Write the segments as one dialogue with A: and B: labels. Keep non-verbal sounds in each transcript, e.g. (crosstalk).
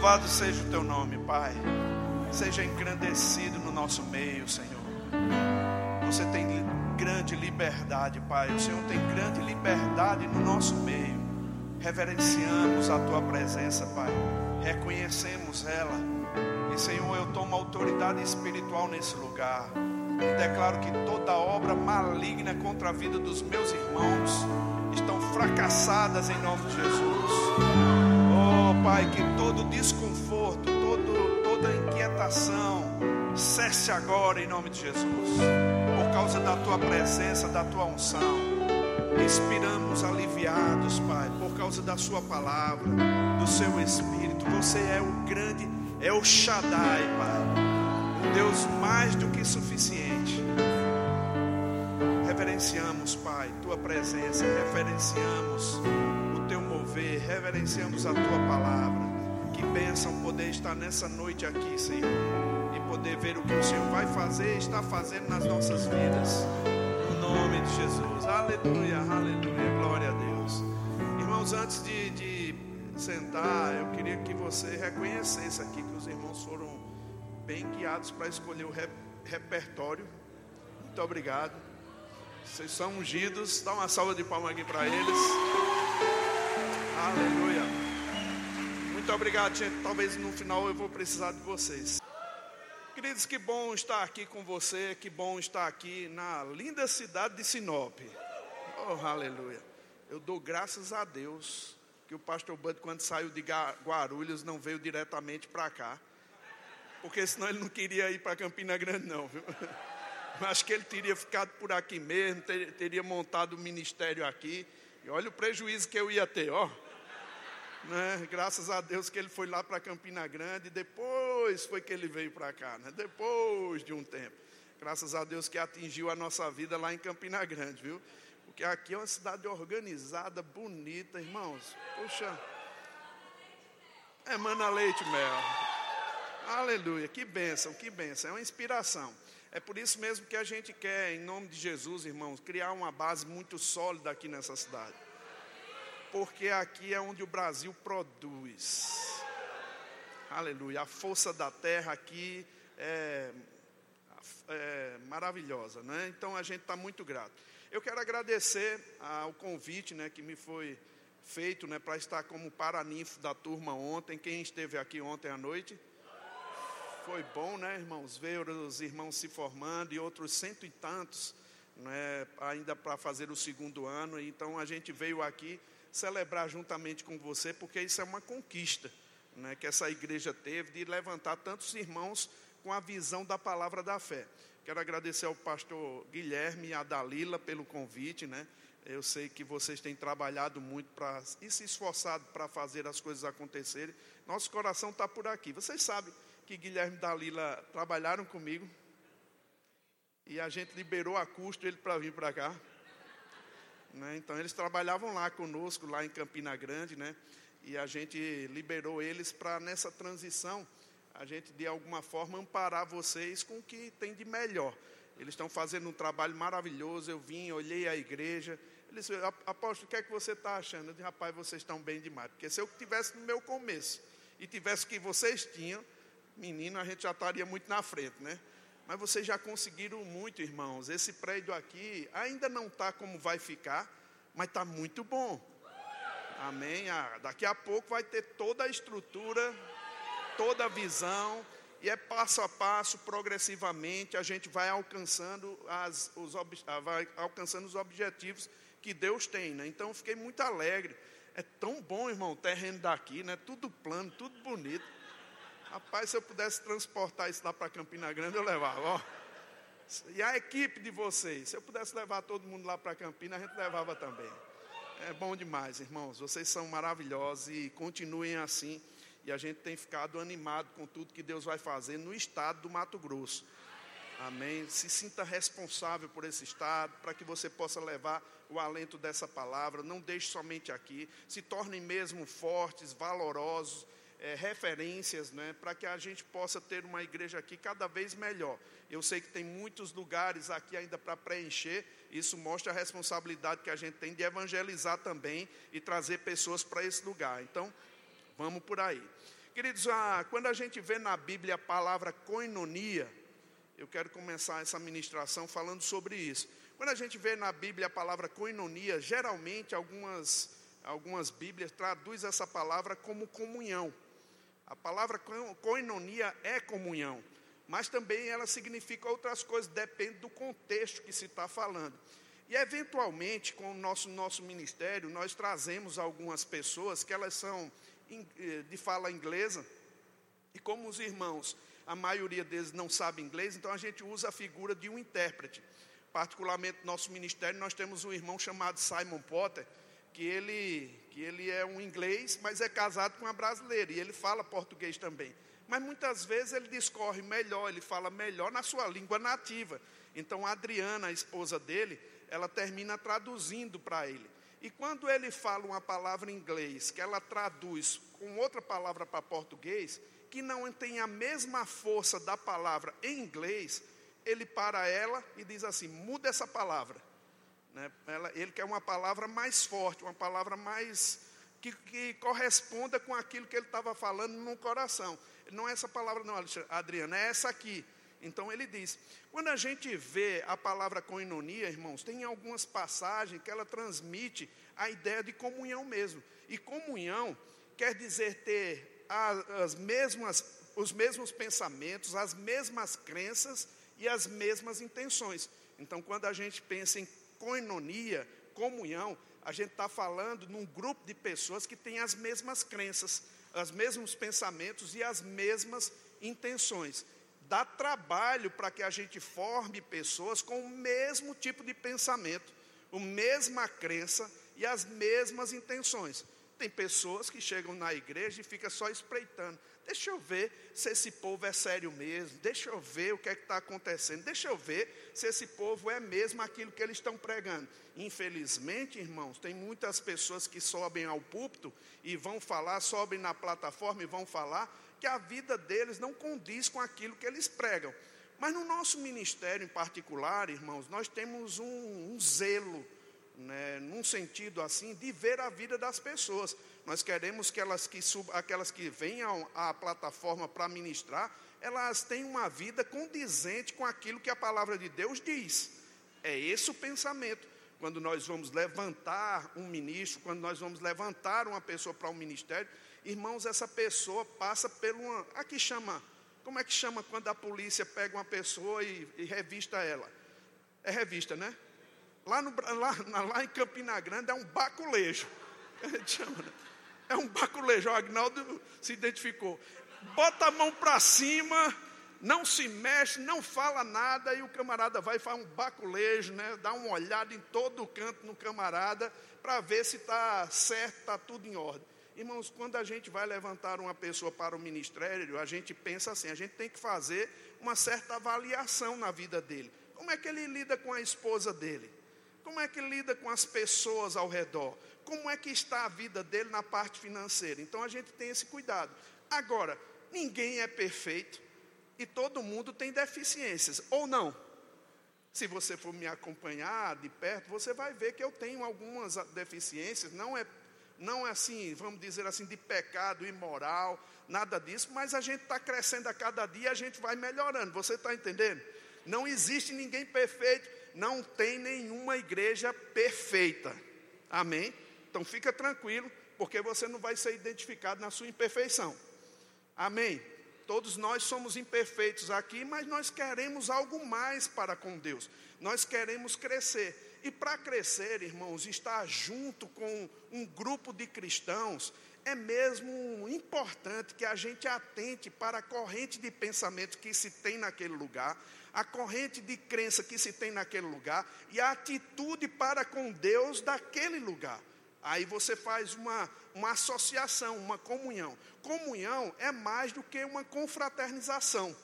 A: Louvado seja o teu nome, Pai. Seja engrandecido no nosso meio, Senhor. Você tem grande liberdade, Pai. O Senhor tem grande liberdade no nosso meio. Reverenciamos a tua presença, Pai. Reconhecemos ela. E, Senhor, eu tomo autoridade espiritual nesse lugar. E declaro que toda obra maligna contra a vida dos meus irmãos estão fracassadas em nome de Jesus. Pai, que todo desconforto, todo, toda inquietação cesse agora em nome de Jesus. Por causa da tua presença, da tua unção. Respiramos aliviados, Pai, por causa da Sua palavra, do Seu Espírito. Você é o grande, é o Shaddai, Pai, o Deus mais do que suficiente. Reverenciamos, Pai, Tua presença, reverenciamos mover, reverenciamos a Tua palavra. Que bênção poder estar nessa noite aqui, Senhor, e poder ver o que o Senhor vai fazer e está fazendo nas nossas vidas nome de Jesus. Aleluia, aleluia, glória a Deus. Irmãos, antes de, de sentar, eu queria que você reconhecesse aqui que os irmãos foram bem guiados para escolher o rep, repertório. Muito obrigado. Vocês são ungidos. Dá uma salva de palmas aqui para eles. Aleluia. Muito obrigado, gente. Talvez no final eu vou precisar de vocês. Queridos, que bom estar aqui com você, que bom estar aqui na linda cidade de Sinop. Oh, aleluia. Eu dou graças a Deus que o pastor Bud, quando saiu de Guarulhos, não veio diretamente para cá. Porque senão ele não queria ir para Campina Grande, não, viu? (laughs) Acho que ele teria ficado por aqui mesmo, teria montado o ministério aqui. E olha o prejuízo que eu ia ter, ó. Né? Graças a Deus que ele foi lá para Campina Grande depois foi que ele veio para cá, né? depois de um tempo. Graças a Deus que atingiu a nossa vida lá em Campina Grande, viu? Porque aqui é uma cidade organizada, bonita, irmãos. Poxa, emana leite mel. Aleluia, que bênção, que bênção, é uma inspiração. É por isso mesmo que a gente quer, em nome de Jesus, irmãos, criar uma base muito sólida aqui nessa cidade porque aqui é onde o Brasil produz. Aleluia. A força da terra aqui é, é maravilhosa, né? Então a gente está muito grato. Eu quero agradecer ao convite, né, que me foi feito, né, para estar como paraninfo da turma ontem. Quem esteve aqui ontem à noite? Foi bom, né, irmãos? Ver os irmãos se formando e outros cento e tantos, né, ainda para fazer o segundo ano. Então a gente veio aqui celebrar juntamente com você, porque isso é uma conquista né, que essa igreja teve de levantar tantos irmãos com a visão da palavra da fé. Quero agradecer ao pastor Guilherme e a Dalila pelo convite, né? Eu sei que vocês têm trabalhado muito para e se esforçado para fazer as coisas acontecerem. Nosso coração está por aqui. Vocês sabem que Guilherme e Dalila trabalharam comigo e a gente liberou a custo ele para vir para cá. Né? Então eles trabalhavam lá conosco, lá em Campina Grande, né? e a gente liberou eles para nessa transição, a gente de alguma forma amparar vocês com o que tem de melhor. Eles estão fazendo um trabalho maravilhoso. Eu vim, olhei a igreja. Eles disseram, apóstolo, o que é que você está achando? Eu disse, rapaz, vocês estão bem demais. Porque se eu tivesse no meu começo e tivesse o que vocês tinham, menino, a gente já estaria muito na frente, né? Mas vocês já conseguiram muito, irmãos. Esse prédio aqui ainda não está como vai ficar, mas está muito bom. Amém? Ah, daqui a pouco vai ter toda a estrutura, toda a visão, e é passo a passo, progressivamente, a gente vai alcançando, as, os, ah, vai alcançando os objetivos que Deus tem. Né? Então, fiquei muito alegre. É tão bom, irmão, o terreno daqui, né? tudo plano, tudo bonito. Rapaz, se eu pudesse transportar isso lá para Campina Grande, eu levava. Ó. E a equipe de vocês, se eu pudesse levar todo mundo lá para Campina, a gente levava também. É bom demais, irmãos. Vocês são maravilhosos e continuem assim. E a gente tem ficado animado com tudo que Deus vai fazer no estado do Mato Grosso. Amém. Se sinta responsável por esse estado, para que você possa levar o alento dessa palavra. Não deixe somente aqui. Se tornem mesmo fortes, valorosos é, referências né, para que a gente possa ter uma igreja aqui cada vez melhor. Eu sei que tem muitos lugares aqui ainda para preencher, isso mostra a responsabilidade que a gente tem de evangelizar também e trazer pessoas para esse lugar. Então, vamos por aí. Queridos, ah, quando a gente vê na Bíblia a palavra koinonia, eu quero começar essa ministração falando sobre isso. Quando a gente vê na Bíblia a palavra koinonia, geralmente algumas, algumas Bíblias traduzem essa palavra como comunhão. A palavra koinonia é comunhão, mas também ela significa outras coisas, depende do contexto que se está falando. E eventualmente, com o nosso, nosso ministério, nós trazemos algumas pessoas que elas são eh, de fala inglesa, e como os irmãos, a maioria deles não sabe inglês, então a gente usa a figura de um intérprete particularmente no nosso ministério, nós temos um irmão chamado Simon Potter, que ele, que ele é um inglês, mas é casado com uma brasileira, e ele fala português também. Mas muitas vezes ele discorre melhor, ele fala melhor na sua língua nativa. Então a Adriana, a esposa dele, ela termina traduzindo para ele. E quando ele fala uma palavra em inglês, que ela traduz com outra palavra para português, que não tem a mesma força da palavra em inglês, ele para ela e diz assim: muda essa palavra. Né? Ela, ele quer uma palavra mais forte, uma palavra mais. Que, que corresponda com aquilo que ele estava falando no coração. Não é essa palavra, não, Adriana, é essa aqui. Então ele diz: quando a gente vê a palavra coinonia, irmãos, tem algumas passagens que ela transmite a ideia de comunhão mesmo. E comunhão quer dizer ter as mesmas, os mesmos pensamentos, as mesmas crenças e as mesmas intenções. Então, quando a gente pensa em coinonia, comunhão, a gente está falando num grupo de pessoas que têm as mesmas crenças, os mesmos pensamentos e as mesmas intenções. Dá trabalho para que a gente forme pessoas com o mesmo tipo de pensamento, a mesma crença e as mesmas intenções. Tem pessoas que chegam na igreja e ficam só espreitando. Deixa eu ver se esse povo é sério mesmo. Deixa eu ver o que é que está acontecendo. Deixa eu ver se esse povo é mesmo aquilo que eles estão pregando. Infelizmente, irmãos, tem muitas pessoas que sobem ao púlpito e vão falar, sobem na plataforma e vão falar que a vida deles não condiz com aquilo que eles pregam. Mas no nosso ministério em particular, irmãos, nós temos um, um zelo, né, num sentido assim, de ver a vida das pessoas. Nós queremos que elas que sub, aquelas que venham à plataforma para ministrar, elas tenham uma vida condizente com aquilo que a palavra de Deus diz. É esse o pensamento. Quando nós vamos levantar um ministro, quando nós vamos levantar uma pessoa para um ministério, irmãos, essa pessoa passa por uma. Aqui chama. Como é que chama quando a polícia pega uma pessoa e, e revista ela? É revista, né? Lá, no, lá, lá em Campina Grande é um baculejo. (laughs) Né? É um baculejo, o Agnaldo se identificou. Bota a mão para cima, não se mexe, não fala nada, e o camarada vai faz um baculejo, né? dá uma olhada em todo o canto no camarada, para ver se está certo, está tudo em ordem. Irmãos, quando a gente vai levantar uma pessoa para o ministério, a gente pensa assim, a gente tem que fazer uma certa avaliação na vida dele. Como é que ele lida com a esposa dele? Como é que lida com as pessoas ao redor? como é que está a vida dele na parte financeira. Então a gente tem esse cuidado. Agora, ninguém é perfeito e todo mundo tem deficiências, ou não? Se você for me acompanhar de perto, você vai ver que eu tenho algumas deficiências, não é, não é assim, vamos dizer assim, de pecado imoral, nada disso, mas a gente está crescendo a cada dia, a gente vai melhorando, você está entendendo? Não existe ninguém perfeito, não tem nenhuma igreja perfeita, amém? Então fica tranquilo, porque você não vai ser identificado na sua imperfeição. Amém? Todos nós somos imperfeitos aqui, mas nós queremos algo mais para com Deus. Nós queremos crescer. E para crescer, irmãos, estar junto com um grupo de cristãos, é mesmo importante que a gente atente para a corrente de pensamento que se tem naquele lugar, a corrente de crença que se tem naquele lugar e a atitude para com Deus daquele lugar. Aí você faz uma, uma associação, uma comunhão. Comunhão é mais do que uma confraternização.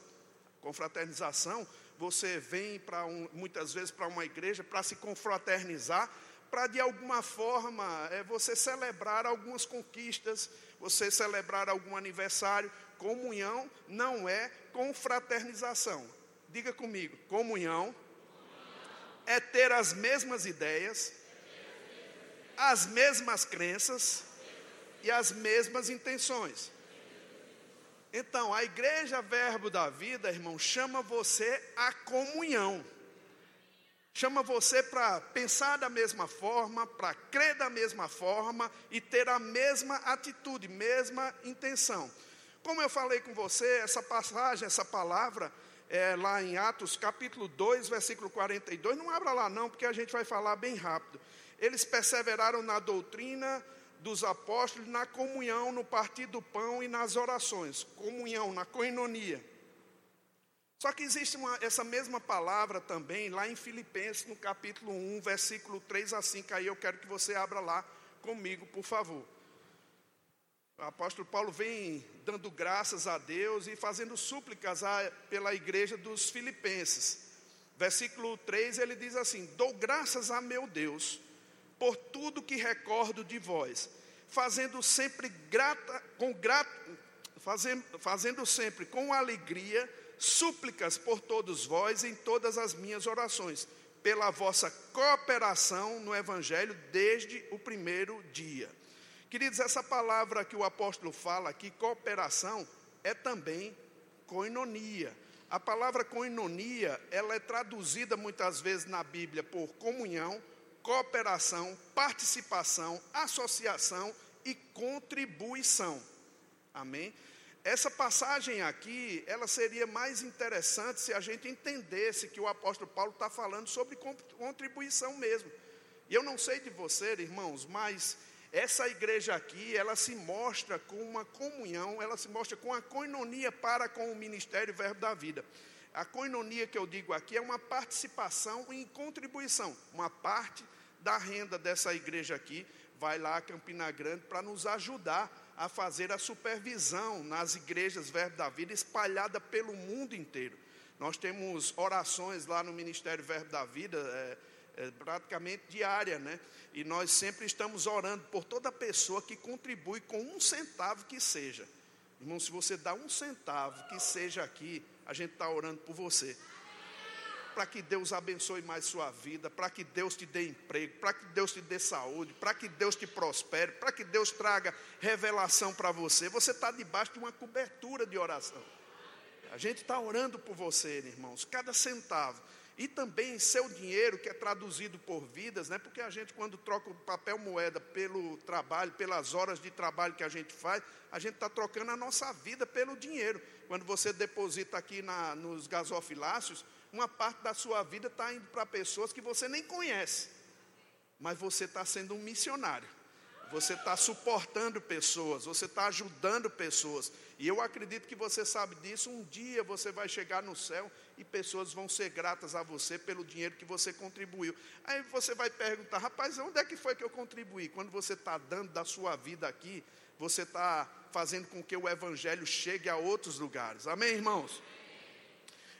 A: Confraternização, você vem para um, muitas vezes para uma igreja para se confraternizar, para de alguma forma é, você celebrar algumas conquistas, você celebrar algum aniversário. Comunhão não é confraternização. Diga comigo, comunhão é ter as mesmas ideias, as mesmas crenças e as mesmas intenções. Então, a igreja Verbo da Vida, irmão, chama você à comunhão. Chama você para pensar da mesma forma, para crer da mesma forma e ter a mesma atitude, mesma intenção. Como eu falei com você, essa passagem, essa palavra, é lá em Atos capítulo 2, versículo 42, não abra lá não, porque a gente vai falar bem rápido. Eles perseveraram na doutrina dos apóstolos, na comunhão, no partir do pão e nas orações. Comunhão, na coinonia. Só que existe uma, essa mesma palavra também lá em Filipenses, no capítulo 1, versículo 3 a 5. Aí eu quero que você abra lá comigo, por favor. O apóstolo Paulo vem dando graças a Deus e fazendo súplicas a, pela igreja dos Filipenses. Versículo 3 ele diz assim: Dou graças a meu Deus por tudo que recordo de vós, fazendo sempre grata, com grata, fazendo, fazendo sempre com alegria súplicas por todos vós em todas as minhas orações, pela vossa cooperação no Evangelho desde o primeiro dia. Queridos, essa palavra que o apóstolo fala aqui, cooperação, é também coinonia. A palavra coinonia, ela é traduzida muitas vezes na Bíblia por comunhão, cooperação, participação, associação e contribuição. Amém? Essa passagem aqui, ela seria mais interessante se a gente entendesse que o apóstolo Paulo está falando sobre contribuição mesmo. E eu não sei de você, irmãos, mas essa igreja aqui, ela se mostra com uma comunhão, ela se mostra com a coinonia para com o ministério Verbo da Vida. A coinonia que eu digo aqui é uma participação em contribuição. Uma parte da renda dessa igreja aqui vai lá a Campina Grande para nos ajudar a fazer a supervisão nas igrejas Verbo da Vida espalhada pelo mundo inteiro. Nós temos orações lá no Ministério Verbo da Vida, é, é, praticamente diária, né? E nós sempre estamos orando por toda pessoa que contribui com um centavo que seja. Irmão, se você dá um centavo que seja aqui, a gente está orando por você para que Deus abençoe mais sua vida, para que Deus te dê emprego, para que Deus te dê saúde, para que Deus te prospere, para que Deus traga revelação para você. Você está debaixo de uma cobertura de oração. A gente está orando por você, irmãos, cada centavo. E também seu dinheiro, que é traduzido por vidas, né? porque a gente, quando troca o papel moeda pelo trabalho, pelas horas de trabalho que a gente faz, a gente está trocando a nossa vida pelo dinheiro. Quando você deposita aqui na, nos gasofilácios, uma parte da sua vida está indo para pessoas que você nem conhece, mas você está sendo um missionário. Você está suportando pessoas, você está ajudando pessoas. E eu acredito que você sabe disso. Um dia você vai chegar no céu e pessoas vão ser gratas a você pelo dinheiro que você contribuiu. Aí você vai perguntar, rapaz, onde é que foi que eu contribuí? Quando você está dando da sua vida aqui, você está fazendo com que o evangelho chegue a outros lugares. Amém, irmãos?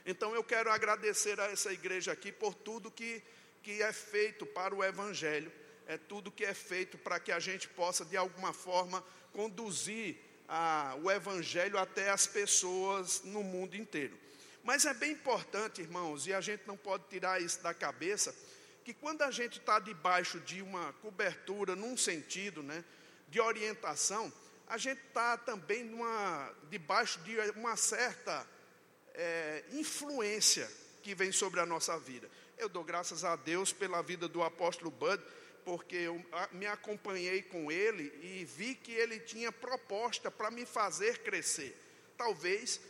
A: Então eu quero agradecer a essa igreja aqui por tudo que, que é feito para o Evangelho, é tudo que é feito para que a gente possa, de alguma forma, conduzir a, o Evangelho até as pessoas no mundo inteiro. Mas é bem importante, irmãos, e a gente não pode tirar isso da cabeça, que quando a gente está debaixo de uma cobertura, num sentido né, de orientação, a gente está também numa, debaixo de uma certa é, influência que vem sobre a nossa vida. Eu dou graças a Deus pela vida do apóstolo Bud, porque eu me acompanhei com ele e vi que ele tinha proposta para me fazer crescer. Talvez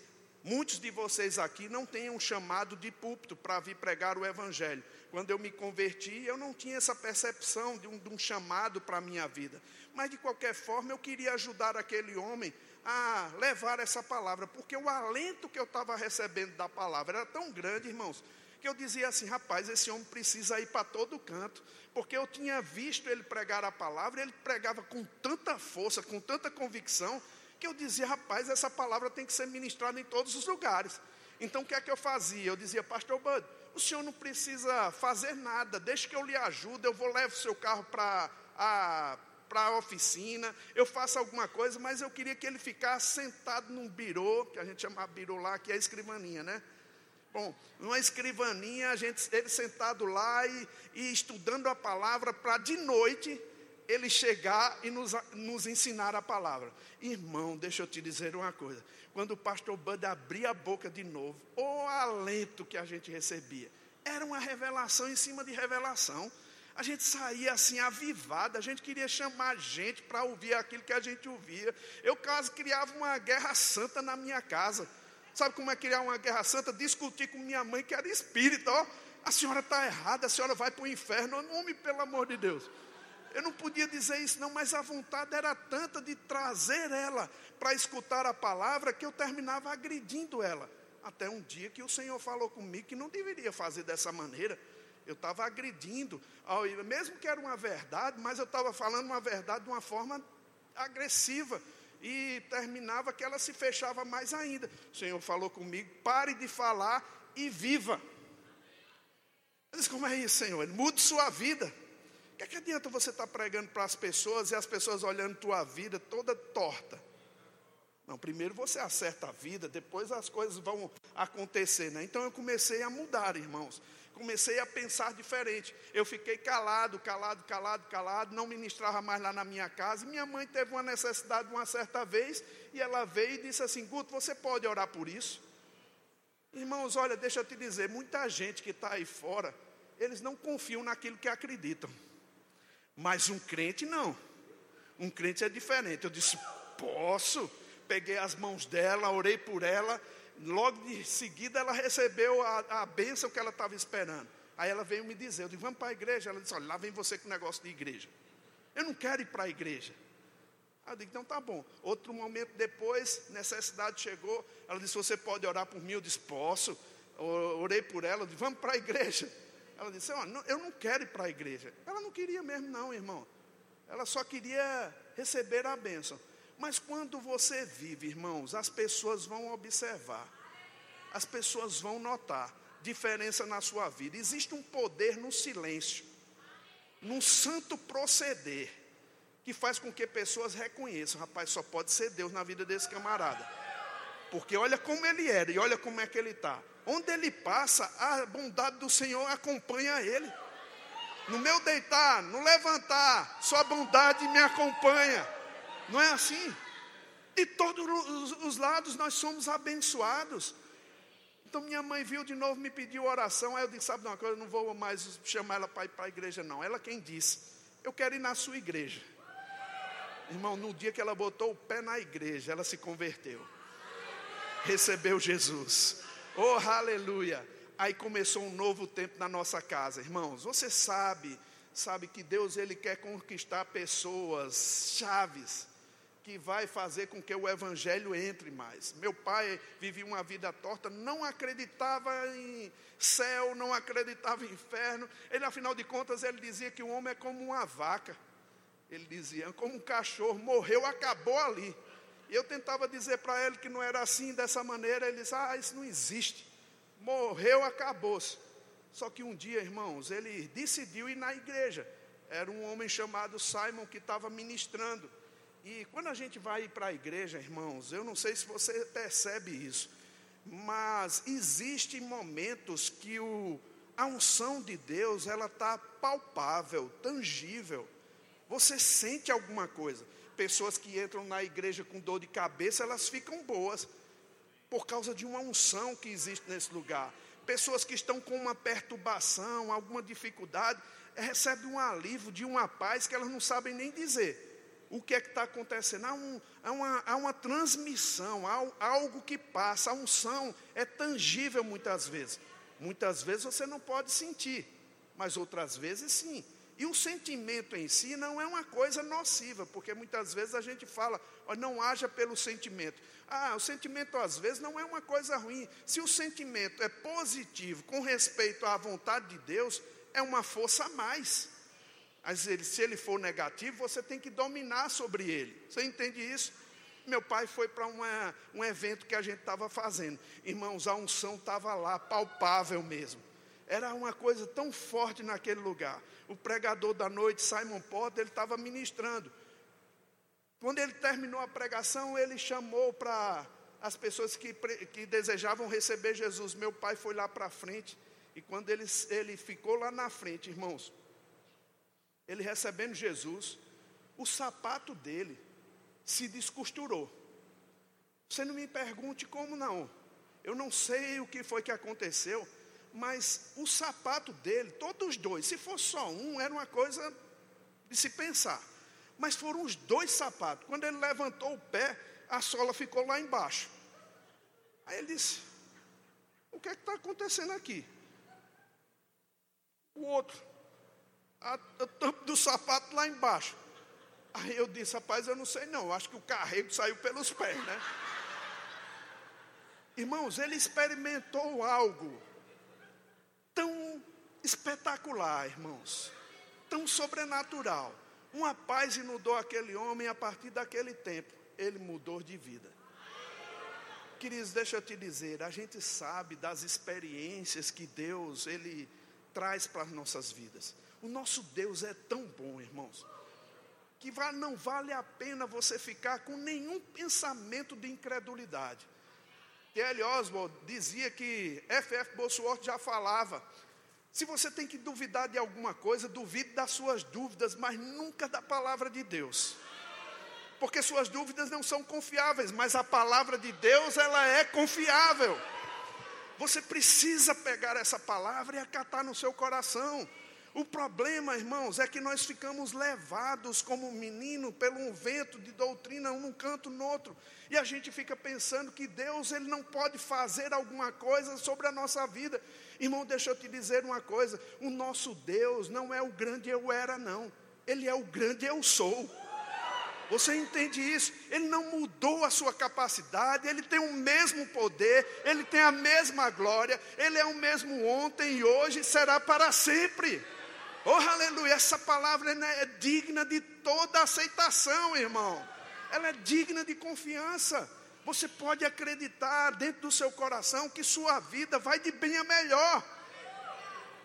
A: muitos de vocês aqui não tenham chamado de púlpito para vir pregar o Evangelho. Quando eu me converti, eu não tinha essa percepção de um, de um chamado para a minha vida. Mas, de qualquer forma, eu queria ajudar aquele homem a levar essa palavra, porque o alento que eu estava recebendo da palavra era tão grande, irmãos, que eu dizia assim: rapaz, esse homem precisa ir para todo canto, porque eu tinha visto ele pregar a palavra, ele pregava com tanta força, com tanta convicção, que eu dizia: rapaz, essa palavra tem que ser ministrada em todos os lugares. Então o que é que eu fazia? Eu dizia, Pastor Bud, o senhor não precisa fazer nada, deixe que eu lhe ajude, eu vou levar o seu carro para a para a oficina, eu faço alguma coisa, mas eu queria que ele ficasse sentado num birô, que a gente chama birô lá, que é escrivaninha, né? Bom, numa escrivaninha, a gente, ele sentado lá e, e estudando a palavra, para de noite ele chegar e nos, nos ensinar a palavra. Irmão, deixa eu te dizer uma coisa. Quando o pastor Bud abria a boca de novo, o alento que a gente recebia. Era uma revelação em cima de revelação. A gente saía assim avivado, a gente queria chamar gente para ouvir aquilo que a gente ouvia. Eu quase criava uma guerra santa na minha casa. Sabe como é criar uma guerra santa? Discutir com minha mãe, que era espírita, ó. A senhora está errada, a senhora vai para o inferno. Homem, pelo amor de Deus. Eu não podia dizer isso, não, mas a vontade era tanta de trazer ela para escutar a palavra que eu terminava agredindo ela. Até um dia que o Senhor falou comigo que não deveria fazer dessa maneira. Eu estava agredindo, mesmo que era uma verdade, mas eu estava falando uma verdade de uma forma agressiva. E terminava que ela se fechava mais ainda. O Senhor falou comigo: pare de falar e viva. Eu disse: como é isso, Senhor? Mude sua vida. Que, é que adianta você estar tá pregando para as pessoas e as pessoas olhando tua vida toda torta? Não, primeiro você acerta a vida, depois as coisas vão acontecer, né? Então eu comecei a mudar, irmãos. Comecei a pensar diferente. Eu fiquei calado, calado, calado, calado, não ministrava mais lá na minha casa. Minha mãe teve uma necessidade uma certa vez e ela veio e disse assim: Guto, você pode orar por isso? Irmãos, olha, deixa eu te dizer, muita gente que está aí fora, eles não confiam naquilo que acreditam. Mas um crente não. Um crente é diferente. Eu disse: posso. Peguei as mãos dela, orei por ela. Logo de seguida ela recebeu a, a bênção que ela estava esperando. Aí ela veio me dizer: Eu disse, vamos para a igreja. Ela disse: Olha, lá vem você com negócio de igreja. Eu não quero ir para a igreja. Aí eu disse: Então tá bom. Outro momento depois, necessidade chegou. Ela disse: Você pode orar por mim? Eu disse: Posso. Orei por ela. Eu disse: Vamos para a igreja. Ela disse: oh, não, Eu não quero ir para a igreja. Ela não queria mesmo, não, irmão. Ela só queria receber a bênção. Mas quando você vive, irmãos, as pessoas vão observar, as pessoas vão notar diferença na sua vida. Existe um poder no silêncio, num santo proceder, que faz com que pessoas reconheçam: rapaz, só pode ser Deus na vida desse camarada. Porque olha como ele era e olha como é que ele está. Onde ele passa, a bondade do Senhor acompanha ele. No meu deitar, no levantar, sua bondade me acompanha. Não é assim? De todos os lados nós somos abençoados. Então minha mãe viu de novo, me pediu oração. Aí eu disse: Sabe uma coisa, eu não vou mais chamar ela para ir para a igreja, não. Ela quem disse: Eu quero ir na sua igreja. Irmão, no dia que ela botou o pé na igreja, ela se converteu. Recebeu Jesus. Oh, aleluia! Aí começou um novo tempo na nossa casa, irmãos. Você sabe, sabe que Deus ele quer conquistar pessoas chaves que vai fazer com que o evangelho entre mais. Meu pai vivia uma vida torta, não acreditava em céu, não acreditava em inferno. Ele afinal de contas ele dizia que o homem é como uma vaca. Ele dizia, como um cachorro, morreu, acabou ali. E eu tentava dizer para ele que não era assim, dessa maneira. Ele disse: Ah, isso não existe. Morreu, acabou-se. Só que um dia, irmãos, ele decidiu ir na igreja. Era um homem chamado Simon que estava ministrando. E quando a gente vai para a igreja, irmãos, eu não sei se você percebe isso, mas existem momentos que o, a unção de Deus ela está palpável, tangível. Você sente alguma coisa pessoas que entram na igreja com dor de cabeça, elas ficam boas, por causa de uma unção que existe nesse lugar. Pessoas que estão com uma perturbação, alguma dificuldade, recebem um alívio de uma paz que elas não sabem nem dizer. O que é que está acontecendo? Há, um, há, uma, há uma transmissão, há algo que passa. A unção é tangível muitas vezes. Muitas vezes você não pode sentir, mas outras vezes sim. E o sentimento em si não é uma coisa nociva, porque muitas vezes a gente fala, não haja pelo sentimento. Ah, o sentimento às vezes não é uma coisa ruim. Se o sentimento é positivo com respeito à vontade de Deus, é uma força a mais. Mas ele, se ele for negativo, você tem que dominar sobre ele. Você entende isso? Meu pai foi para um evento que a gente estava fazendo. Irmãos, a unção estava lá, palpável mesmo. Era uma coisa tão forte naquele lugar o pregador da noite, Simon Potter, ele estava ministrando. Quando ele terminou a pregação, ele chamou para as pessoas que, que desejavam receber Jesus. Meu pai foi lá para frente, e quando ele, ele ficou lá na frente, irmãos, ele recebendo Jesus, o sapato dele se descosturou. Você não me pergunte como não. Eu não sei o que foi que aconteceu, mas o sapato dele, todos os dois, se fosse só um, era uma coisa de se pensar. Mas foram os dois sapatos. Quando ele levantou o pé, a sola ficou lá embaixo. Aí ele disse: O que é que está acontecendo aqui? O outro, a, a tampa do sapato lá embaixo. Aí eu disse: Rapaz, eu não sei não, acho que o carrego saiu pelos pés, né? Irmãos, ele experimentou algo tão espetacular, irmãos, tão sobrenatural. Uma paz inundou aquele homem a partir daquele tempo, ele mudou de vida. Queridos, deixa eu te dizer, a gente sabe das experiências que Deus ele traz para as nossas vidas. O nosso Deus é tão bom, irmãos, que não vale a pena você ficar com nenhum pensamento de incredulidade. Kelly Oswald dizia que F.F. Bosworth já falava. Se você tem que duvidar de alguma coisa, duvide das suas dúvidas, mas nunca da palavra de Deus. Porque suas dúvidas não são confiáveis, mas a palavra de Deus, ela é confiável. Você precisa pegar essa palavra e acatar no seu coração. O problema, irmãos, é que nós ficamos levados como um menino pelo um vento de doutrina, um canto, no outro. E a gente fica pensando que Deus ele não pode fazer alguma coisa sobre a nossa vida. Irmão, deixa eu te dizer uma coisa: o nosso Deus não é o grande eu era, não. Ele é o grande eu sou. Você entende isso? Ele não mudou a sua capacidade, ele tem o mesmo poder, ele tem a mesma glória, ele é o mesmo ontem e hoje será para sempre. Oh, aleluia, essa palavra é digna de toda aceitação, irmão. Ela é digna de confiança. Você pode acreditar dentro do seu coração que sua vida vai de bem a melhor.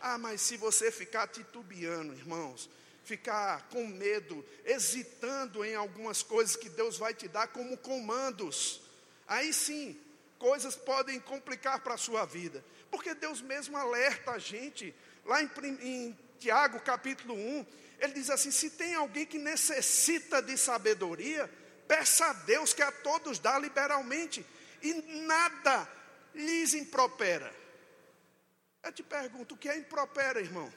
A: Ah, mas se você ficar titubeando, irmãos, ficar com medo, hesitando em algumas coisas que Deus vai te dar como comandos, aí sim, coisas podem complicar para a sua vida. Porque Deus mesmo alerta a gente, lá em, em Tiago capítulo 1, ele diz assim: se tem alguém que necessita de sabedoria, peça a Deus que a todos dá liberalmente, e nada lhes impropera. Eu te pergunto, o que é impropera, irmão?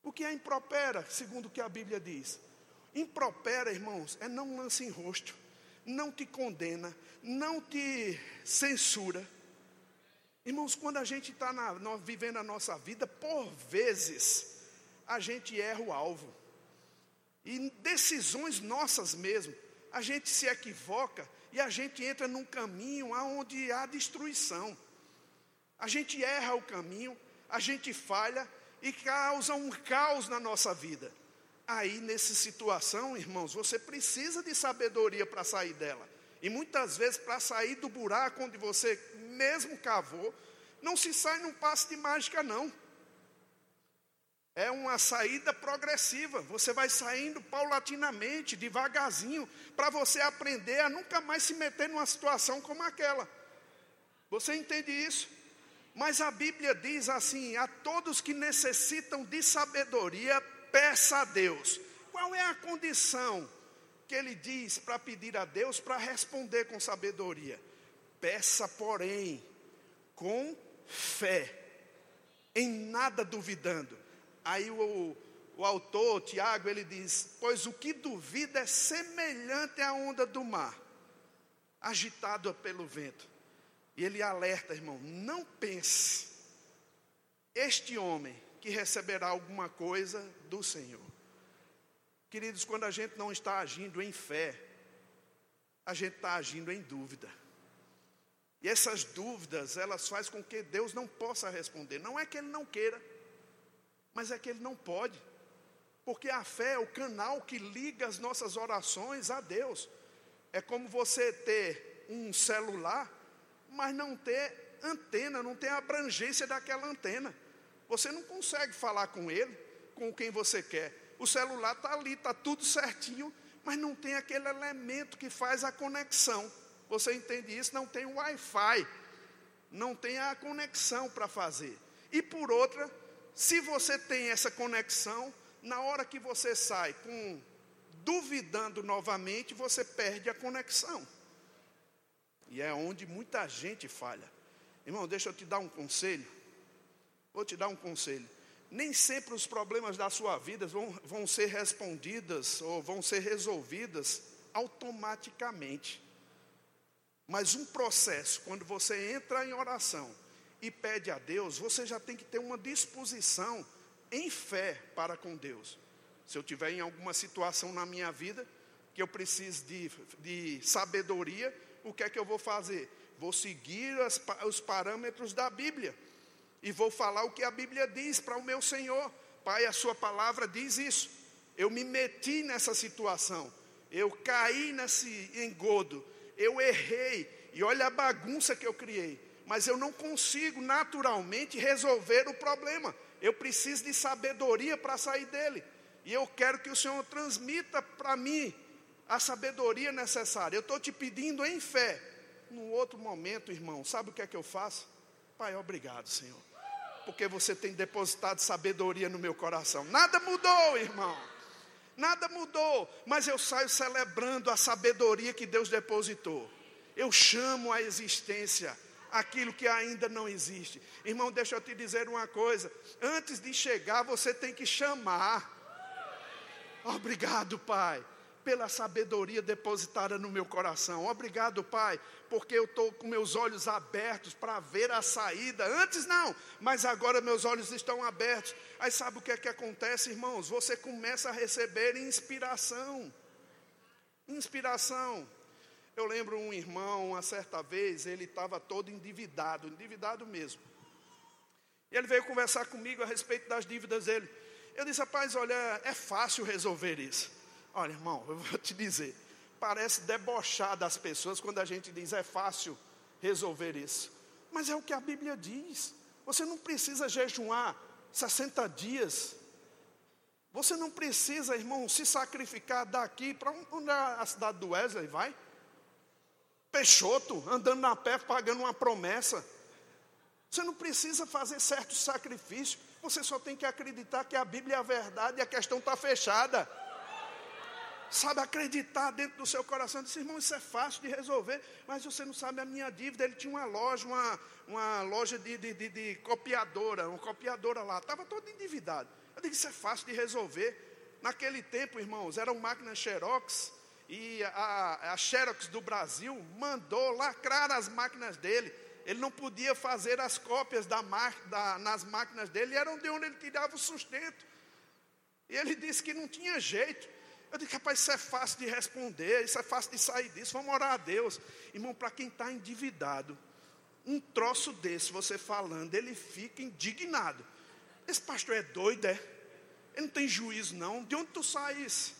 A: O que é impropera, segundo o que a Bíblia diz? Impropera, irmãos, é não lança em rosto, não te condena, não te censura, Irmãos, quando a gente está vivendo a nossa vida, por vezes, a gente erra o alvo. E em decisões nossas mesmo, a gente se equivoca e a gente entra num caminho onde há destruição. A gente erra o caminho, a gente falha e causa um caos na nossa vida. Aí, nessa situação, irmãos, você precisa de sabedoria para sair dela. E muitas vezes, para sair do buraco onde você mesmo cavou, não se sai num passe de mágica, não. É uma saída progressiva. Você vai saindo paulatinamente, devagarzinho, para você aprender a nunca mais se meter numa situação como aquela. Você entende isso? Mas a Bíblia diz assim: a todos que necessitam de sabedoria, peça a Deus. Qual é a condição que ele diz para pedir a Deus para responder com sabedoria? Peça, porém, com fé, em nada duvidando. Aí o, o autor, Tiago, ele diz: Pois o que duvida é semelhante à onda do mar, agitada pelo vento. E ele alerta, irmão: não pense, este homem que receberá alguma coisa do Senhor. Queridos, quando a gente não está agindo em fé, a gente está agindo em dúvida. E essas dúvidas, elas fazem com que Deus não possa responder. Não é que Ele não queira, mas é que Ele não pode. Porque a fé é o canal que liga as nossas orações a Deus. É como você ter um celular, mas não ter antena, não ter abrangência daquela antena. Você não consegue falar com ele, com quem você quer. O celular está ali, está tudo certinho, mas não tem aquele elemento que faz a conexão. Você entende isso? Não tem Wi-Fi, não tem a conexão para fazer. E por outra, se você tem essa conexão, na hora que você sai com duvidando novamente, você perde a conexão. E é onde muita gente falha. Irmão, deixa eu te dar um conselho. Vou te dar um conselho. Nem sempre os problemas da sua vida vão, vão ser respondidas ou vão ser resolvidas automaticamente. Mas um processo, quando você entra em oração e pede a Deus, você já tem que ter uma disposição em fé para com Deus. Se eu tiver em alguma situação na minha vida que eu preciso de, de sabedoria, o que é que eu vou fazer? Vou seguir as, os parâmetros da Bíblia e vou falar o que a Bíblia diz para o meu Senhor. Pai, a Sua palavra diz isso. Eu me meti nessa situação, eu caí nesse engodo, eu errei, e olha a bagunça que eu criei, mas eu não consigo naturalmente resolver o problema. Eu preciso de sabedoria para sair dele. E eu quero que o Senhor transmita para mim a sabedoria necessária. Eu estou te pedindo em fé. No outro momento, irmão, sabe o que é que eu faço? Pai, obrigado, Senhor. Porque você tem depositado sabedoria no meu coração. Nada mudou, irmão. Nada mudou. Mas eu saio celebrando a sabedoria que Deus depositou. Eu chamo a existência aquilo que ainda não existe. Irmão, deixa eu te dizer uma coisa: antes de chegar, você tem que chamar. Obrigado, Pai, pela sabedoria depositada no meu coração. Obrigado, Pai, porque eu estou com meus olhos abertos para ver a saída. Antes não, mas agora meus olhos estão abertos. Aí sabe o que é que acontece, irmãos? Você começa a receber inspiração. Inspiração. Eu lembro um irmão, uma certa vez, ele estava todo endividado, endividado mesmo. E ele veio conversar comigo a respeito das dívidas dele. Eu disse, rapaz, olha, é fácil resolver isso. Olha, irmão, eu vou te dizer, parece debochar das pessoas quando a gente diz é fácil resolver isso. Mas é o que a Bíblia diz. Você não precisa jejuar 60 dias. Você não precisa, irmão, se sacrificar daqui para onde é a cidade do Wesley vai? Peixoto, andando na pé, pagando uma promessa. Você não precisa fazer certo sacrifício. Você só tem que acreditar que a Bíblia é a verdade e a questão está fechada. Sabe, acreditar dentro do seu coração. Disse, irmão, isso é fácil de resolver, mas você não sabe a minha dívida. Ele tinha uma loja, uma, uma loja de, de, de, de copiadora, uma copiadora lá, estava todo endividado. Eu disse, isso é fácil de resolver. Naquele tempo, irmãos, eram máquinas Xerox, e a, a Xerox do Brasil mandou lacrar as máquinas dele ele não podia fazer as cópias da, da, nas máquinas dele, eram de onde ele tirava o sustento. E ele disse que não tinha jeito. Eu disse, rapaz, isso é fácil de responder, isso é fácil de sair disso, vamos orar a Deus. Irmão, para quem está endividado, um troço desse, você falando, ele fica indignado. Esse pastor é doido, é? Ele não tem juízo, não. De onde tu sais?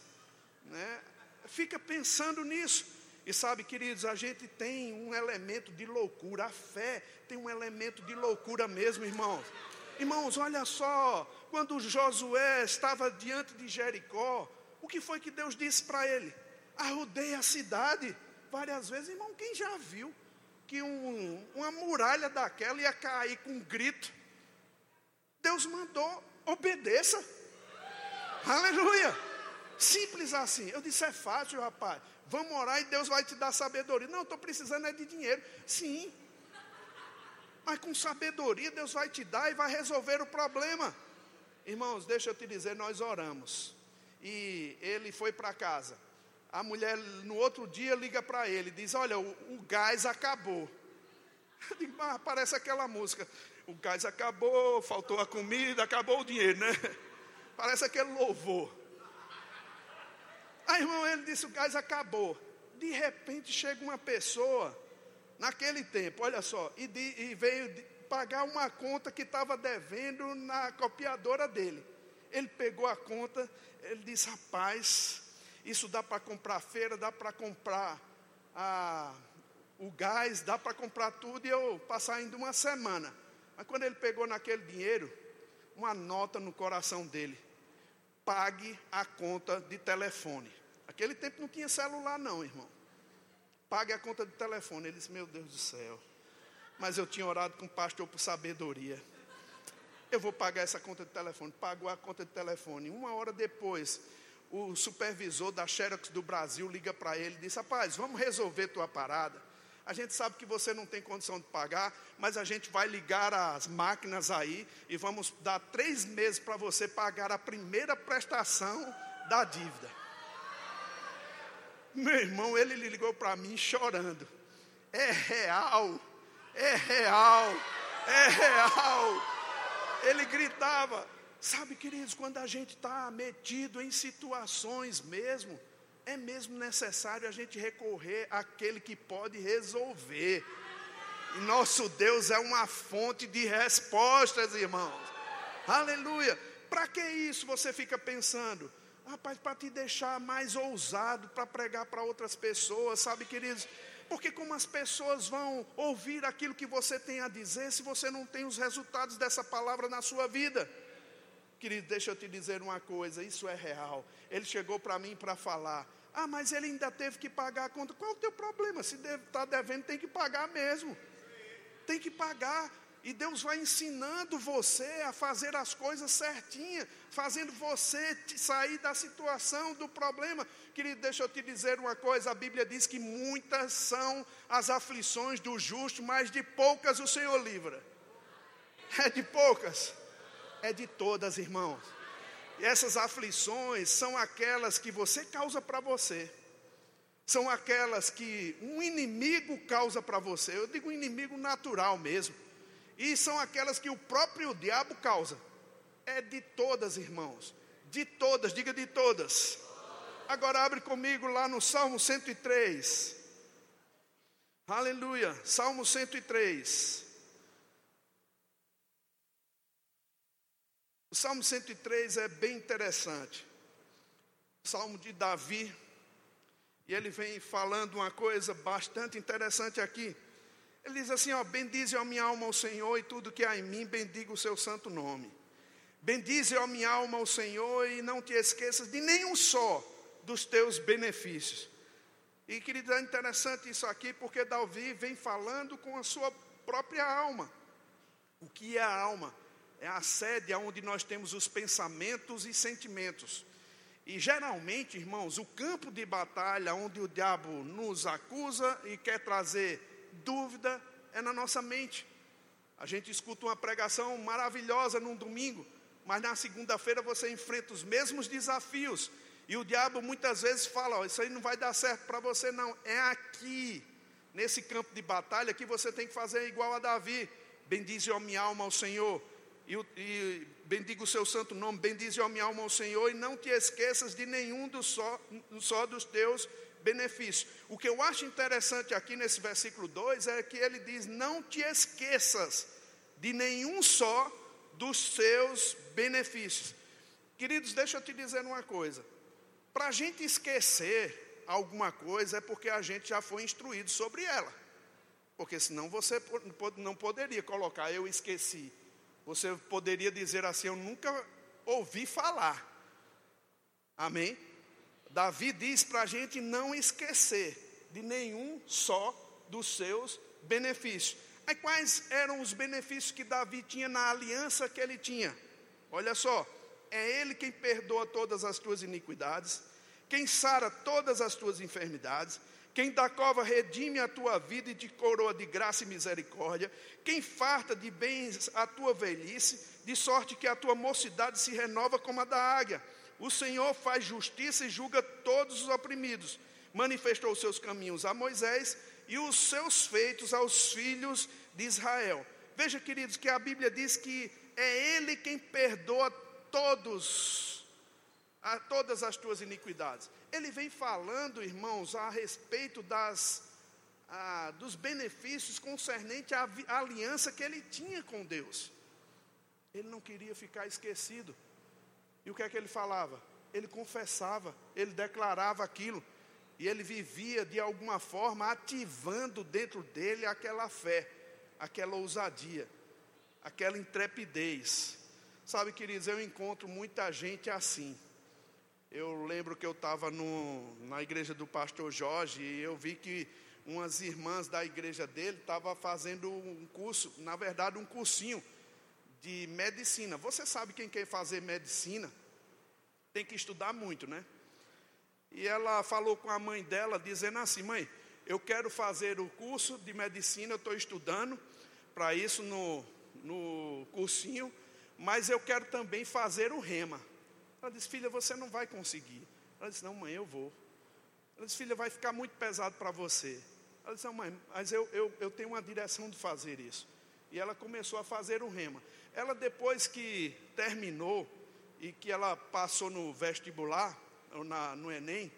A: Né? Fica pensando nisso. E sabe, queridos, a gente tem um elemento de loucura, a fé tem um elemento de loucura mesmo, irmãos. Irmãos, olha só, quando Josué estava diante de Jericó, o que foi que Deus disse para ele? Arrudei a cidade várias vezes. Irmão, quem já viu que um, uma muralha daquela ia cair com um grito? Deus mandou, obedeça. Aleluia. Simples assim. Eu disse, é fácil, rapaz. Vamos orar e Deus vai te dar sabedoria. Não, estou precisando é de dinheiro. Sim. Mas com sabedoria Deus vai te dar e vai resolver o problema. Irmãos, deixa eu te dizer, nós oramos. E ele foi para casa. A mulher no outro dia liga para ele, diz: Olha, o, o gás acabou. (laughs) Eu digo, ah, parece aquela música. O gás acabou, faltou a comida, acabou o dinheiro, né? (laughs) Parece aquele louvor. Aí, irmão, ele disse: o gás acabou. De repente chega uma pessoa, naquele tempo, olha só, e, de, e veio pagar uma conta que estava devendo na copiadora dele. Ele pegou a conta, ele disse: rapaz, isso dá para comprar feira, dá para comprar a, o gás, dá para comprar tudo e eu passar ainda uma semana. Mas quando ele pegou naquele dinheiro, uma nota no coração dele pague a conta de telefone. Aquele tempo não tinha celular, não, irmão. Pague a conta de telefone. Ele disse: Meu Deus do céu. Mas eu tinha orado com o pastor por sabedoria. Eu vou pagar essa conta de telefone. Pagou a conta de telefone. Uma hora depois, o supervisor da Xerox do Brasil liga para ele e diz: Rapaz, vamos resolver tua parada. A gente sabe que você não tem condição de pagar, mas a gente vai ligar as máquinas aí e vamos dar três meses para você pagar a primeira prestação da dívida. Meu irmão, ele ligou para mim chorando. É real, é real, é real. Ele gritava, Sabe, queridos, quando a gente está metido em situações mesmo, é mesmo necessário a gente recorrer àquele que pode resolver. Nosso Deus é uma fonte de respostas, irmãos. Aleluia. Para que isso você fica pensando? Rapaz, para te deixar mais ousado para pregar para outras pessoas, sabe, queridos? Porque como as pessoas vão ouvir aquilo que você tem a dizer se você não tem os resultados dessa palavra na sua vida? Querido, deixa eu te dizer uma coisa, isso é real. Ele chegou para mim para falar. Ah, mas ele ainda teve que pagar a conta. Qual o teu problema? Se está devendo, tem que pagar mesmo. Tem que pagar. E Deus vai ensinando você a fazer as coisas certinhas, fazendo você sair da situação, do problema. Querido, deixa eu te dizer uma coisa: a Bíblia diz que muitas são as aflições do justo, mas de poucas o Senhor livra. É de poucas é de todas, irmãos. E essas aflições são aquelas que você causa para você. São aquelas que um inimigo causa para você. Eu digo inimigo natural mesmo. E são aquelas que o próprio diabo causa. É de todas, irmãos. De todas, diga de todas. Agora abre comigo lá no Salmo 103. Aleluia. Salmo 103. O Salmo 103 é bem interessante. Salmo de Davi. E ele vem falando uma coisa bastante interessante aqui. Ele diz assim: ó, bendize a minha alma ao Senhor e tudo que há em mim, bendiga o seu santo nome. Bendize a minha alma ao Senhor e não te esqueças de nenhum só dos teus benefícios. E querido, é interessante isso aqui, porque Davi vem falando com a sua própria alma. O que é a alma? é a sede onde nós temos os pensamentos e sentimentos. E geralmente, irmãos, o campo de batalha onde o diabo nos acusa e quer trazer dúvida é na nossa mente. A gente escuta uma pregação maravilhosa num domingo, mas na segunda-feira você enfrenta os mesmos desafios. E o diabo muitas vezes fala: oh, Isso aí não vai dar certo para você, não. É aqui, nesse campo de batalha, que você tem que fazer igual a Davi. Bendize a minha alma ao Senhor e, e bendiga o seu santo nome, bendize a minha alma ao Senhor, e não te esqueças de nenhum dos só, só dos teus benefícios. O que eu acho interessante aqui nesse versículo 2 é que ele diz: Não te esqueças de nenhum só dos seus benefícios. Queridos, deixa eu te dizer uma coisa: para a gente esquecer alguma coisa é porque a gente já foi instruído sobre ela. Porque senão você não poderia colocar eu esqueci você poderia dizer assim: Eu nunca ouvi falar. Amém? Davi diz para a gente não esquecer de nenhum só dos seus benefícios. Aí quais eram os benefícios que Davi tinha na aliança que ele tinha? Olha só, é ele quem perdoa todas as tuas iniquidades, quem sara todas as tuas enfermidades, quem da cova redime a tua vida e te coroa de graça e misericórdia. Quem farta de bens a tua velhice, de sorte que a tua mocidade se renova como a da águia. O Senhor faz justiça e julga todos os oprimidos. Manifestou os seus caminhos a Moisés e os seus feitos aos filhos de Israel. Veja, queridos, que a Bíblia diz que é Ele quem perdoa todos, a todas as tuas iniquidades ele vem falando, irmãos, a respeito das, ah, dos benefícios concernente à aliança que ele tinha com Deus. Ele não queria ficar esquecido. E o que é que ele falava? Ele confessava, ele declarava aquilo. E ele vivia de alguma forma ativando dentro dele aquela fé, aquela ousadia, aquela intrepidez. Sabe, queridos, eu encontro muita gente assim eu lembro que eu estava na igreja do pastor Jorge e eu vi que umas irmãs da igreja dele estavam fazendo um curso, na verdade um cursinho de medicina. Você sabe quem quer fazer medicina? Tem que estudar muito, né? E ela falou com a mãe dela, dizendo assim: Mãe, eu quero fazer o curso de medicina, eu estou estudando para isso no, no cursinho, mas eu quero também fazer o rema. Ela disse: Filha, você não vai conseguir. Ela disse: Não, mãe, eu vou. Ela disse: Filha, vai ficar muito pesado para você. Ela disse: Não, mãe, mas eu, eu, eu tenho uma direção de fazer isso. E ela começou a fazer o rema. Ela, depois que terminou e que ela passou no vestibular, na, no Enem,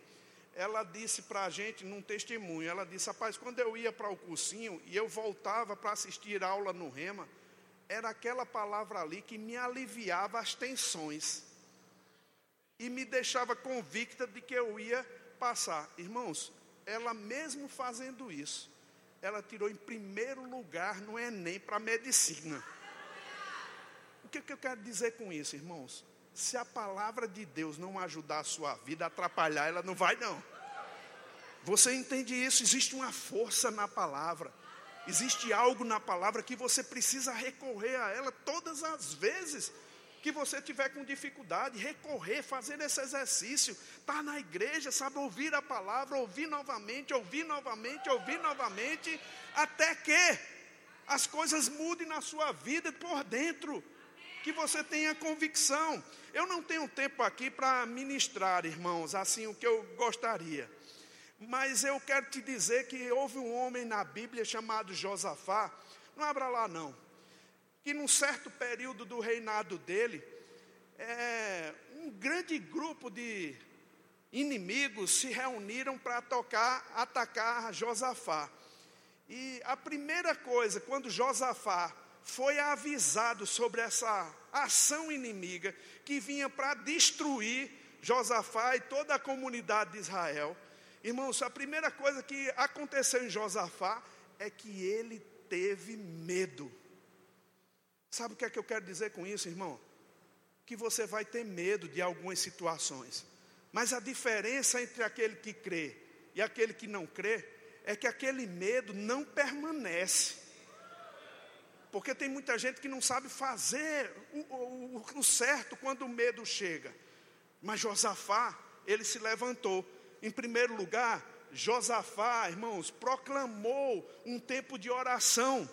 A: ela disse para a gente num testemunho, ela disse, rapaz, quando eu ia para o cursinho e eu voltava para assistir aula no Rema, era aquela palavra ali que me aliviava as tensões e me deixava convicta de que eu ia passar. Irmãos, ela mesmo fazendo isso, ela tirou em primeiro lugar no Enem para medicina. O que, que eu quero dizer com isso, irmãos? Se a palavra de Deus não ajudar a sua vida, atrapalhar, ela não vai não. Você entende isso? Existe uma força na palavra. Existe algo na palavra que você precisa recorrer a ela todas as vezes que você tiver com dificuldade, recorrer, fazer esse exercício, estar tá na igreja, sabe, ouvir a palavra, ouvir novamente, ouvir novamente, ouvir novamente, até que as coisas mudem na sua vida por dentro que você tenha convicção. Eu não tenho tempo aqui para ministrar, irmãos, assim o que eu gostaria. Mas eu quero te dizer que houve um homem na Bíblia chamado Josafá, não abra lá não, que num certo período do reinado dele, é, um grande grupo de inimigos se reuniram para tocar, atacar Josafá. E a primeira coisa, quando Josafá foi avisado sobre essa ação inimiga que vinha para destruir Josafá e toda a comunidade de Israel. Irmãos, a primeira coisa que aconteceu em Josafá é que ele teve medo. Sabe o que é que eu quero dizer com isso, irmão? Que você vai ter medo de algumas situações. Mas a diferença entre aquele que crê e aquele que não crê é que aquele medo não permanece. Porque tem muita gente que não sabe fazer o, o, o certo quando o medo chega. Mas Josafá, ele se levantou. Em primeiro lugar, Josafá, irmãos, proclamou um tempo de oração.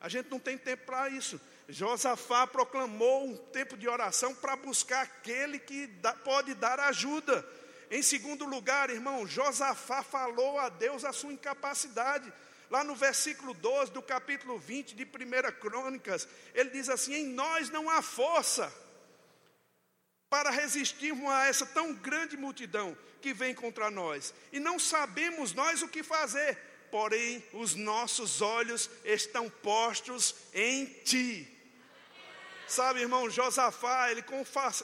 A: A gente não tem tempo para isso. Josafá proclamou um tempo de oração para buscar aquele que pode dar ajuda. Em segundo lugar, irmão, Josafá falou a Deus a sua incapacidade. Lá no versículo 12 do capítulo 20 de 1 Crônicas, ele diz assim: Em nós não há força para resistirmos a essa tão grande multidão que vem contra nós, e não sabemos nós o que fazer, porém os nossos olhos estão postos em Ti. Sabe, irmão, Josafá, ele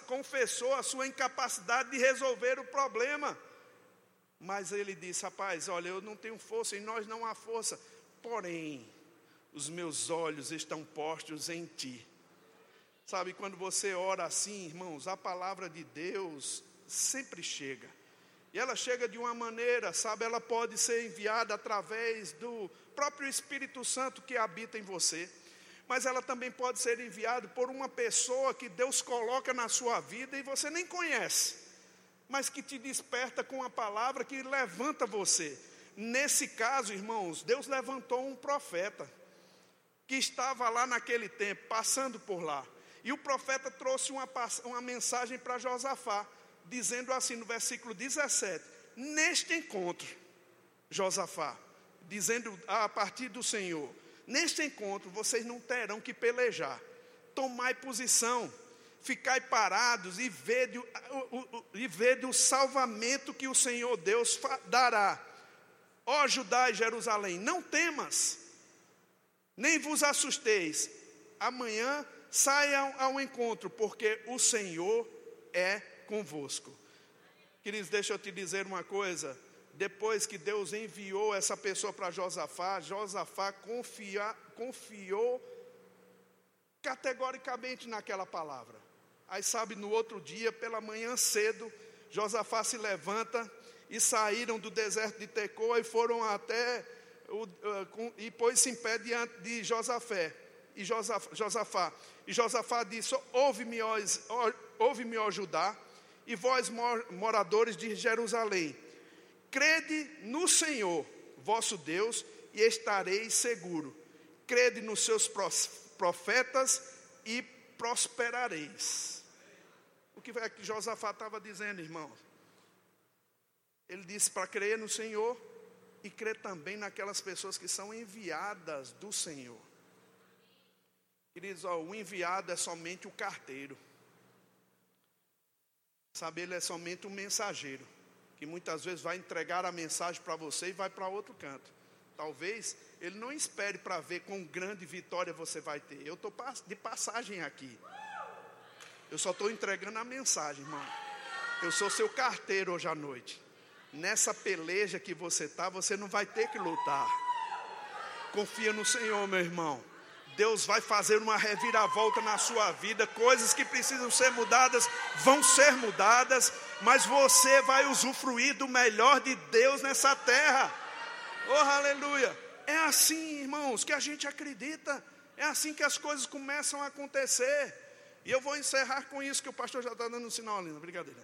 A: confessou a sua incapacidade de resolver o problema. Mas ele disse: Rapaz, olha, eu não tenho força, em nós não há força, porém, os meus olhos estão postos em ti. Sabe, quando você ora assim, irmãos, a palavra de Deus sempre chega. E ela chega de uma maneira, sabe, ela pode ser enviada através do próprio Espírito Santo que habita em você. Mas ela também pode ser enviada por uma pessoa que Deus coloca na sua vida e você nem conhece mas que te desperta com a palavra que levanta você. Nesse caso, irmãos, Deus levantou um profeta que estava lá naquele tempo, passando por lá. E o profeta trouxe uma, uma mensagem para Josafá, dizendo assim no versículo 17: Neste encontro, Josafá, dizendo a partir do Senhor: Neste encontro vocês não terão que pelejar, tomai posição ficai parados e vede, e vede o salvamento que o Senhor Deus dará. Ó Judá e Jerusalém, não temas, nem vos assusteis. Amanhã saiam ao encontro, porque o Senhor é convosco. Queridos, deixa eu te dizer uma coisa. Depois que Deus enviou essa pessoa para Josafá, Josafá confia, confiou categoricamente naquela palavra. Aí sabe, no outro dia, pela manhã cedo, Josafá se levanta e saíram do deserto de Tecoa e foram até o, uh, e pôs-se em pé diante de Josafé e Josafá. Josafá. E Josafá disse: Ouve-me, ó, ouve ó Judá, e vós moradores de Jerusalém, crede no Senhor, vosso Deus, e estareis seguro. Crede nos seus profetas e prosperareis. O que é que Josafá estava dizendo, irmãos? Ele disse para crer no Senhor e crer também naquelas pessoas que são enviadas do Senhor. Queridos, ó, o enviado é somente o carteiro. Sabe, ele é somente um mensageiro, que muitas vezes vai entregar a mensagem para você e vai para outro canto. Talvez ele não espere para ver quão grande vitória você vai ter. Eu estou de passagem aqui. Eu só estou entregando a mensagem, irmão. Eu sou seu carteiro hoje à noite. Nessa peleja que você está, você não vai ter que lutar. Confia no Senhor, meu irmão. Deus vai fazer uma reviravolta na sua vida, coisas que precisam ser mudadas vão ser mudadas, mas você vai usufruir do melhor de Deus nessa terra. Oh, aleluia! É assim, irmãos, que a gente acredita, é assim que as coisas começam a acontecer. E eu vou encerrar com isso, que o pastor já está dando um sinal ali, brincadeira.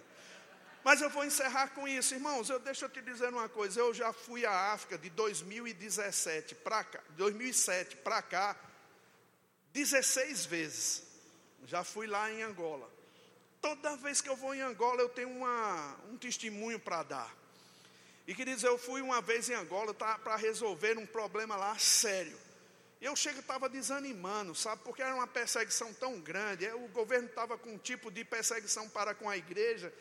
A: Mas eu vou encerrar com isso, irmãos. Eu, deixa eu te dizer uma coisa. Eu já fui à África de 2017 para cá, 2007 para cá, 16 vezes. Já fui lá em Angola. Toda vez que eu vou em Angola, eu tenho uma, um testemunho para dar. E queridos, eu fui uma vez em Angola tá, para resolver um problema lá sério. Eu chego, estava desanimando, sabe, porque era uma perseguição tão grande. O governo estava com um tipo de perseguição para com a igreja,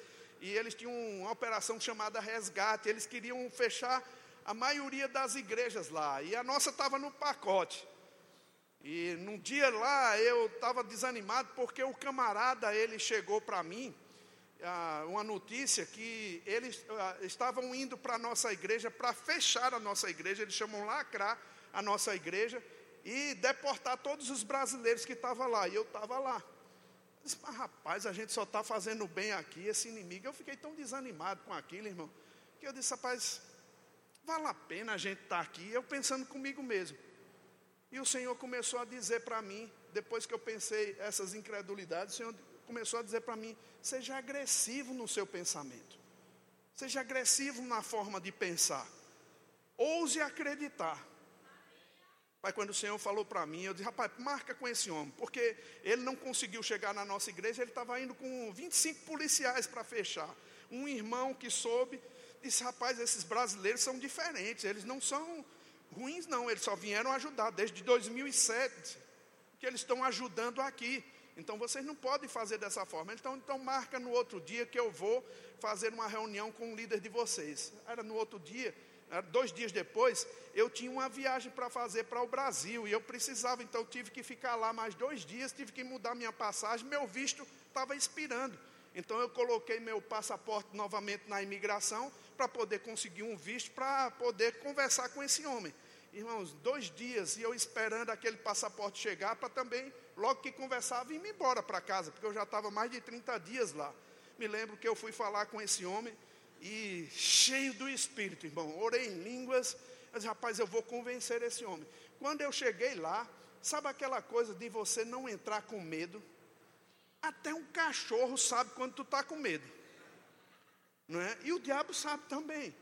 A: e eles tinham uma operação chamada resgate. Eles queriam fechar a maioria das igrejas lá, e a nossa estava no pacote. E num dia lá eu estava desanimado porque o camarada ele chegou para mim ah, uma notícia que eles ah, estavam indo para a nossa igreja para fechar a nossa igreja, eles chamam lacrar a nossa igreja e deportar todos os brasileiros que estavam lá. E eu estava lá. Eu disse, mas rapaz, a gente só está fazendo bem aqui, esse inimigo. Eu fiquei tão desanimado com aquilo, irmão, que eu disse, rapaz, vale a pena a gente estar tá aqui. Eu pensando comigo mesmo. E o Senhor começou a dizer para mim, depois que eu pensei essas incredulidades, o Senhor começou a dizer para mim: seja agressivo no seu pensamento, seja agressivo na forma de pensar, ouse acreditar. Pai, quando o Senhor falou para mim, eu disse, rapaz, marca com esse homem, porque ele não conseguiu chegar na nossa igreja, ele estava indo com 25 policiais para fechar. Um irmão que soube, disse, rapaz, esses brasileiros são diferentes, eles não são ruins, não, eles só vieram ajudar desde 2007 que eles estão ajudando aqui. Então vocês não podem fazer dessa forma. Então, então marca no outro dia que eu vou fazer uma reunião com o líder de vocês. Era no outro dia, dois dias depois, eu tinha uma viagem para fazer para o Brasil e eu precisava, então tive que ficar lá mais dois dias, tive que mudar minha passagem, meu visto estava expirando. Então eu coloquei meu passaporte novamente na imigração para poder conseguir um visto para poder conversar com esse homem irmãos, dois dias e eu esperando aquele passaporte chegar para também, logo que conversava, ir embora para casa, porque eu já estava mais de 30 dias lá. Me lembro que eu fui falar com esse homem e cheio do Espírito, irmão, orei em línguas, mas rapaz, eu vou convencer esse homem. Quando eu cheguei lá, sabe aquela coisa de você não entrar com medo? Até um cachorro sabe quando tu está com medo. Não é? E o diabo sabe também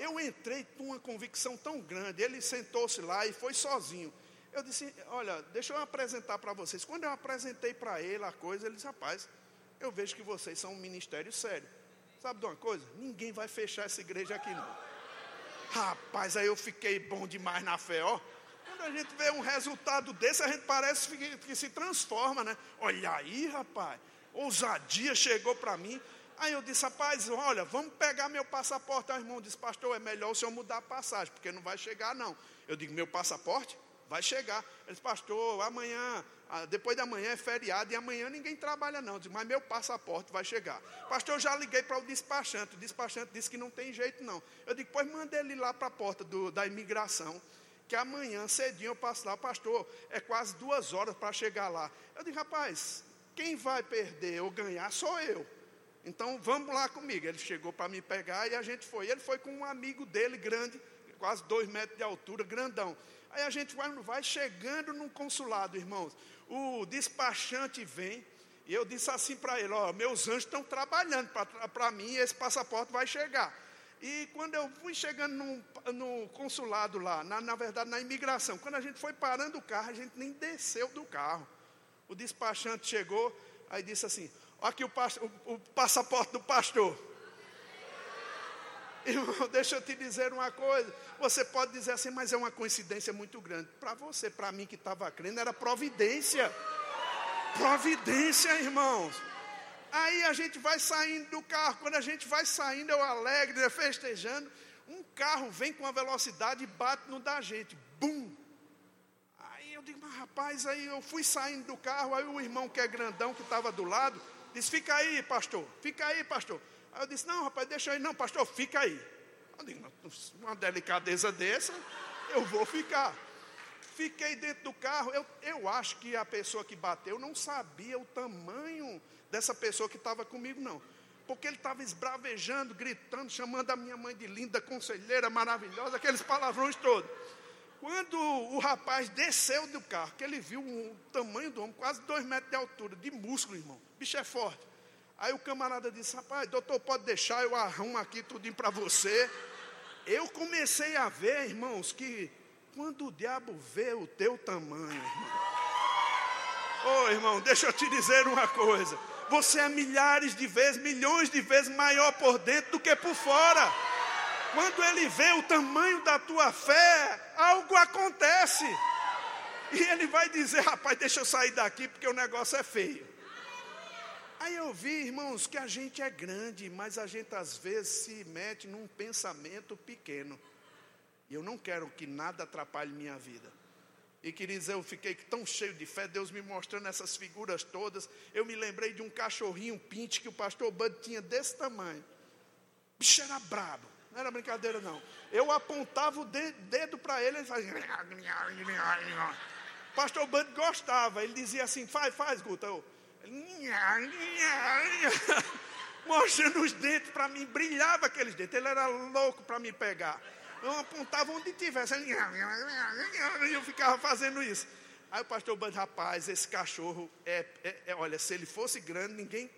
A: eu entrei com uma convicção tão grande. Ele sentou-se lá e foi sozinho. Eu disse: Olha, deixa eu apresentar para vocês. Quando eu apresentei para ele a coisa, ele disse: Rapaz, eu vejo que vocês são um ministério sério. Sabe de uma coisa? Ninguém vai fechar essa igreja aqui, não. Rapaz, aí eu fiquei bom demais na fé, ó. Quando a gente vê um resultado desse, a gente parece que, que se transforma, né? Olha aí, rapaz, ousadia chegou para mim. Aí eu disse, rapaz, olha, vamos pegar meu passaporte. Aí o irmão disse, pastor, é melhor o senhor mudar a passagem, porque não vai chegar, não. Eu digo, meu passaporte? Vai chegar. Ele disse, pastor, amanhã, depois da manhã é feriado e amanhã ninguém trabalha, não. Eu disse, mas meu passaporte vai chegar. Pastor, eu já liguei para o despachante. O despachante disse que não tem jeito, não. Eu digo, pois manda ele lá para a porta do, da imigração que amanhã cedinho eu passo lá, pastor, é quase duas horas para chegar lá. Eu digo, rapaz, quem vai perder ou ganhar sou eu. Então vamos lá comigo. Ele chegou para me pegar e a gente foi. Ele foi com um amigo dele grande, quase dois metros de altura, grandão. Aí a gente vai, vai chegando num consulado, irmãos. O despachante vem E eu disse assim para ele: Ó, meus anjos estão trabalhando para mim e esse passaporte vai chegar. E quando eu fui chegando no, no consulado lá, na, na, verdade na imigração, quando a gente foi parando o carro, a gente nem desceu do carro. O despachante chegou, aí disse assim: aqui o, o, o passaporte do pastor. Irmão, (laughs) deixa eu te dizer uma coisa. Você pode dizer assim, mas é uma coincidência muito grande. Para você, para mim que estava crendo, era providência. Providência, irmãos. Aí a gente vai saindo do carro. Quando a gente vai saindo, eu alegre, né, festejando. Um carro vem com uma velocidade e bate no da gente. Bum! Aí eu digo, mas rapaz, aí eu fui saindo do carro. Aí o irmão que é grandão, que estava do lado, disse: Fica aí, pastor, fica aí, pastor. Aí eu disse: Não, rapaz, deixa aí, não, pastor, fica aí. Eu digo: Uma delicadeza dessa, eu vou ficar. Fiquei dentro do carro. Eu, eu acho que a pessoa que bateu não sabia o tamanho dessa pessoa que estava comigo, não. Porque ele estava esbravejando, gritando, chamando a minha mãe de linda, conselheira, maravilhosa, aqueles palavrões todos. Quando o rapaz desceu do carro, que ele viu o tamanho do homem, quase dois metros de altura, de músculo, irmão. Bicho é forte. Aí o camarada disse: Rapaz, doutor, pode deixar, eu arrumo aqui tudinho para você. Eu comecei a ver, irmãos, que quando o diabo vê o teu tamanho, irmão. Ô oh, irmão, deixa eu te dizer uma coisa você é milhares de vezes, milhões de vezes maior por dentro do que por fora. Quando ele vê o tamanho da tua fé, algo acontece. E ele vai dizer: rapaz, deixa eu sair daqui porque o negócio é feio. Aí eu vi, irmãos, que a gente é grande, mas a gente às vezes se mete num pensamento pequeno. E eu não quero que nada atrapalhe minha vida. E queridos, eu fiquei tão cheio de fé, Deus me mostrando essas figuras todas. Eu me lembrei de um cachorrinho pinte que o pastor Bud tinha desse tamanho. Bicho era brabo, não era brincadeira não. Eu apontava o dedo para ele, ele fazia. (laughs) Pastor Bud gostava, ele dizia assim: faz, faz, Guta. Eu, (laughs) mostrando os dentes para mim, brilhava aqueles dentes, ele era louco para me pegar eu apontava onde tivesse. (laughs) E eu ficava fazendo isso. Aí o pastor Band, rapaz, esse cachorro é, é, é, olha, se ele fosse grande, ninguém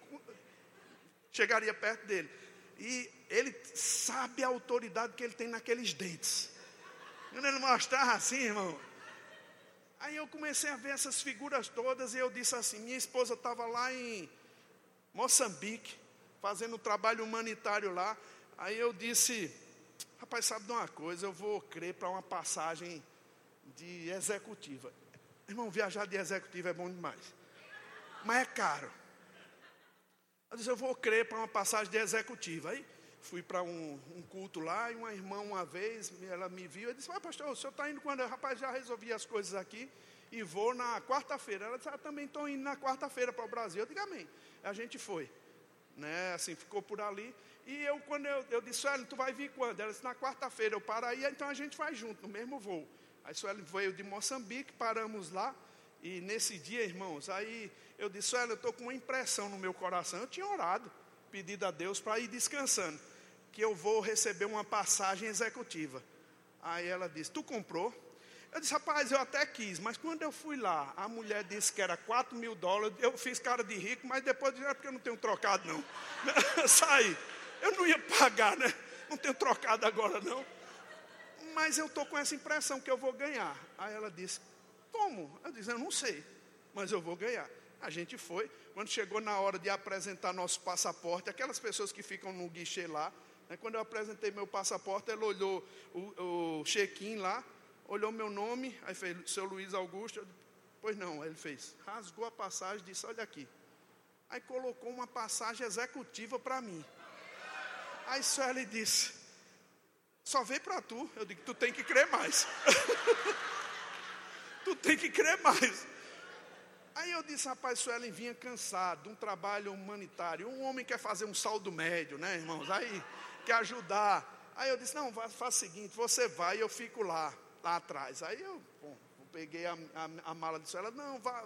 A: chegaria perto dele. E ele sabe a autoridade que ele tem naqueles dentes. Quando ele mostrava assim, irmão. Aí eu comecei a ver essas figuras todas e eu disse assim: minha esposa estava lá em Moçambique, fazendo trabalho humanitário lá. Aí eu disse, Rapaz, sabe de uma coisa? Eu vou crer para uma passagem de executiva. Irmão, viajar de executiva é bom demais. Mas é caro. Eu disse, eu vou crer para uma passagem de executiva. Aí fui para um, um, culto lá e uma irmã uma vez, ela me viu e disse, ah, pastor, o senhor está indo quando? Rapaz, já resolvi as coisas aqui e vou na quarta-feira. Ela disse, ah, também estou indo na quarta-feira para o Brasil. Eu digo, amém. A gente foi. Né, assim, ficou por ali. E eu, quando eu, eu disse, Suelen, tu vai vir quando? Ela disse, na quarta-feira eu paro aí, então a gente vai junto, no mesmo voo. Aí Suelen veio de Moçambique, paramos lá, e nesse dia, irmãos, aí eu disse, Suelen, eu estou com uma impressão no meu coração. Eu tinha orado, pedido a Deus para ir descansando, que eu vou receber uma passagem executiva. Aí ela disse, tu comprou? Eu disse, rapaz, eu até quis, mas quando eu fui lá, a mulher disse que era 4 mil dólares, eu fiz cara de rico, mas depois disse, é porque eu não tenho trocado não. (laughs) Saí. Eu não ia pagar, né? Não tenho trocado agora, não. Mas eu estou com essa impressão que eu vou ganhar. Aí ela disse, como? Eu disse, eu não sei, mas eu vou ganhar. A gente foi. Quando chegou na hora de apresentar nosso passaporte, aquelas pessoas que ficam no guichê lá, quando eu apresentei meu passaporte, ela olhou o, o check-in lá, olhou meu nome, aí fez, seu Luiz Augusto. Pois não, ele fez. Rasgou a passagem disse, olha aqui. Aí colocou uma passagem executiva para mim. Aí Sueli disse: Só veio para tu. Eu digo: Tu tem que crer mais. (laughs) tu tem que crer mais. Aí eu disse, rapaz, Suelen vinha cansado um trabalho humanitário. Um homem quer fazer um saldo médio, né, irmãos? Aí quer ajudar. Aí eu disse, não, faz o seguinte, você vai e eu fico lá, lá atrás. Aí eu, bom, eu peguei a, a, a mala de Suelen, não, vá,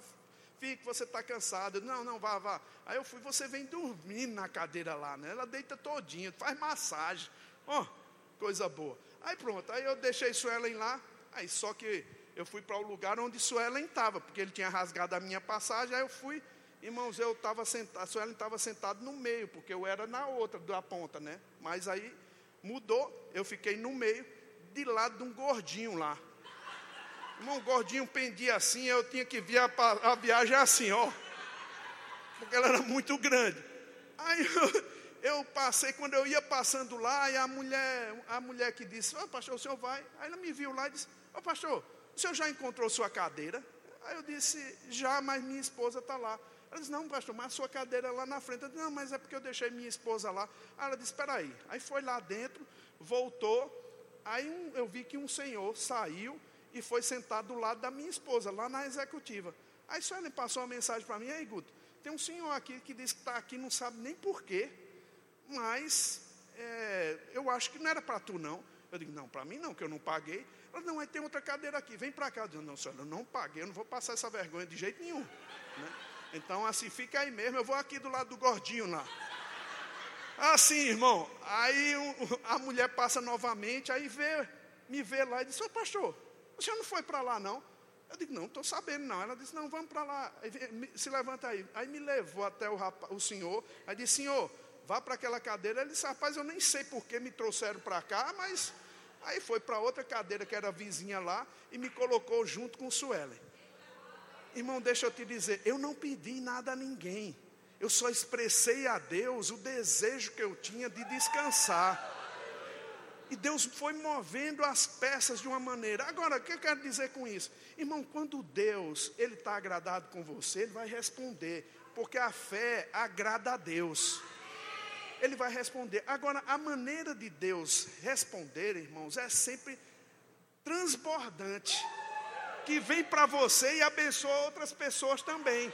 A: fique, você está cansado. Não, não, vá, vá. Aí eu fui, você vem dormindo na cadeira lá, né? Ela deita todinha, faz massagem. Ó, oh, coisa boa. Aí pronto, aí eu deixei Suelen lá. Aí só que eu fui para o lugar onde Suelen estava, porque ele tinha rasgado a minha passagem. Aí eu fui Irmãos, eu estava sentado, a Suelen estava sentado no meio, porque eu era na outra, da ponta, né? Mas aí mudou, eu fiquei no meio, de lado de um gordinho lá. Irmão, gordinho pendia assim, eu tinha que vir a, a viagem assim, ó. Porque ela era muito grande. Aí (laughs) eu, eu, passei, quando eu ia passando lá, e a mulher, a mulher que disse, oh, pastor, o senhor vai? Aí ela me viu lá e disse, ó oh, pastor, o senhor já encontrou sua cadeira? Aí eu disse, já, mas minha esposa está lá. Ela disse, não, pastor, mas a sua cadeira é lá na frente. Eu disse, não, mas é porque eu deixei minha esposa lá. Aí ela disse, espera aí. Aí foi lá dentro, voltou. Aí um, eu vi que um senhor saiu e foi sentado do lado da minha esposa, lá na executiva. Aí só ele passou uma mensagem para mim, aí Guto, tem um senhor aqui que diz que está aqui, não sabe nem porquê, mas é, eu acho que não era para tu não. Eu digo, não, para mim não, que eu não paguei. Ela, não, aí tem outra cadeira aqui, vem para cá. Eu digo, não, senhora, eu não paguei, eu não vou passar essa vergonha de jeito nenhum. Né? Então, assim, fica aí mesmo, eu vou aqui do lado do gordinho lá. Assim, irmão, aí a mulher passa novamente, aí vê, me vê lá e diz, ô pastor, o senhor não foi para lá não? Eu digo, não, estou sabendo não. Ela disse, não, vamos para lá, se levanta aí. Aí me levou até o, rapaz, o senhor, aí disse, senhor, vá para aquela cadeira. Ele disse, rapaz, eu nem sei por que me trouxeram para cá, mas... Aí foi para outra cadeira que era vizinha lá e me colocou junto com o Suelen. Irmão, deixa eu te dizer, eu não pedi nada a ninguém. Eu só expressei a Deus o desejo que eu tinha de descansar. E Deus foi movendo as peças de uma maneira. Agora, o que eu quero dizer com isso? Irmão, quando Deus ele está agradado com você, Ele vai responder. Porque a fé agrada a Deus. Ele vai responder. Agora, a maneira de Deus responder, irmãos, é sempre transbordante que vem para você e abençoa outras pessoas também.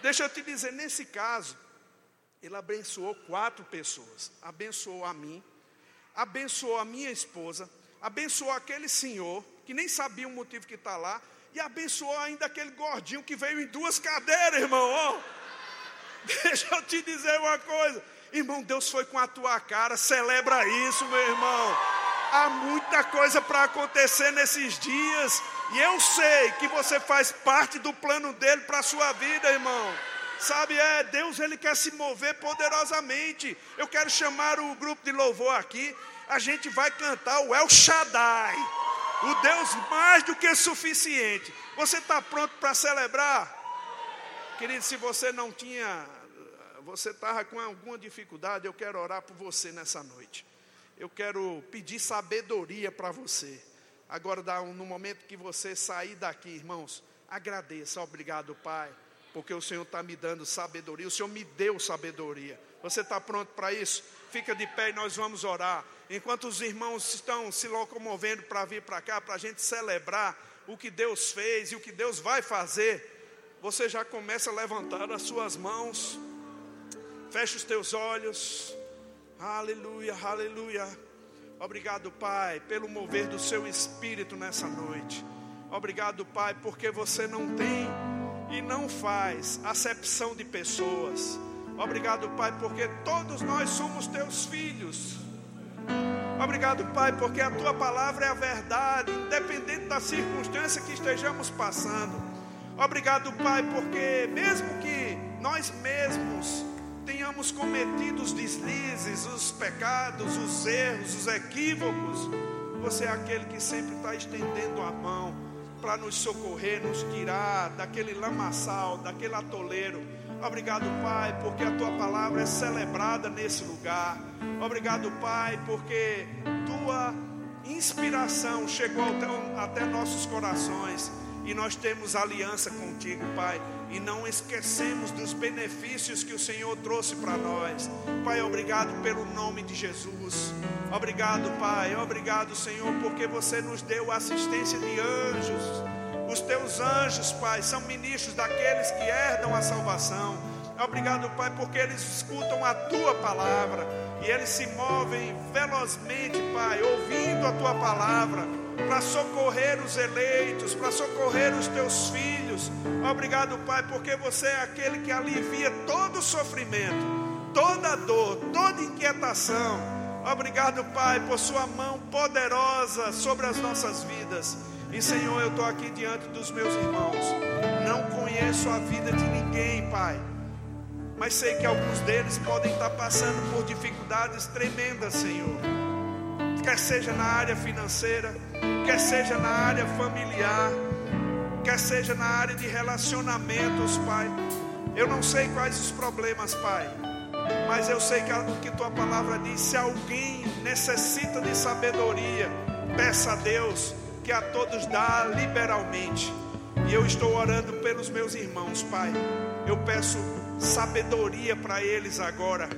A: Deixa eu te dizer, nesse caso, ele abençoou quatro pessoas. Abençoou a mim, abençoou a minha esposa, abençoou aquele senhor que nem sabia o motivo que está lá, e abençoou ainda aquele gordinho que veio em duas cadeiras, irmão. Oh, (laughs) deixa eu te dizer uma coisa, irmão, Deus foi com a tua cara, celebra isso, meu irmão. Há muita coisa para acontecer nesses dias. E eu sei que você faz parte do plano dele para a sua vida, irmão. Sabe, é, Deus ele quer se mover poderosamente. Eu quero chamar o grupo de louvor aqui. A gente vai cantar o El Shaddai, o Deus mais do que suficiente. Você está pronto para celebrar? Querido, se você não tinha, você estava com alguma dificuldade, eu quero orar por você nessa noite. Eu quero pedir sabedoria para você. Agora, no momento que você sair daqui, irmãos, agradeça, obrigado, Pai, porque o Senhor está me dando sabedoria, o Senhor me deu sabedoria. Você está pronto para isso? Fica de pé e nós vamos orar. Enquanto os irmãos estão se locomovendo para vir para cá, para a gente celebrar o que Deus fez e o que Deus vai fazer, você já começa a levantar as suas mãos, fecha os teus olhos, aleluia, aleluia. Obrigado, Pai, pelo mover do seu espírito nessa noite. Obrigado, Pai, porque você não tem e não faz acepção de pessoas. Obrigado, Pai, porque todos nós somos teus filhos. Obrigado, Pai, porque a tua palavra é a verdade, independente da circunstância que estejamos passando. Obrigado, Pai, porque mesmo que nós mesmos tenhamos cometido os deslizes, os pecados, os erros, os equívocos, você é aquele que sempre está estendendo a mão para nos socorrer, nos tirar daquele lamaçal, daquele atoleiro. Obrigado, Pai, porque a tua palavra é celebrada nesse lugar. Obrigado, Pai, porque tua inspiração chegou até, até nossos corações e nós temos aliança contigo, Pai, e não esquecemos dos benefícios que o Senhor trouxe para nós. Pai, obrigado pelo nome de Jesus. Obrigado, Pai. Obrigado, Senhor, porque você nos deu assistência de anjos. Os teus anjos, Pai, são ministros daqueles que herdam a salvação. Obrigado, Pai, porque eles escutam a tua palavra e eles se movem velozmente, Pai, ouvindo a tua palavra para socorrer os eleitos, para socorrer os teus filhos. Obrigado, Pai, porque você é aquele que alivia todo sofrimento, toda dor, toda inquietação. Obrigado, Pai, por Sua mão poderosa sobre as nossas vidas. E Senhor, eu estou aqui diante dos meus irmãos. Não conheço a vida de ninguém, Pai mas sei que alguns deles podem estar passando por dificuldades tremendas, Senhor. Quer seja na área financeira, quer seja na área familiar, quer seja na área de relacionamentos, Pai. Eu não sei quais os problemas, Pai, mas eu sei que que tua palavra diz: se alguém necessita de sabedoria, peça a Deus, que a todos dá liberalmente. E eu estou orando pelos meus irmãos, Pai. Eu peço sabedoria para eles agora.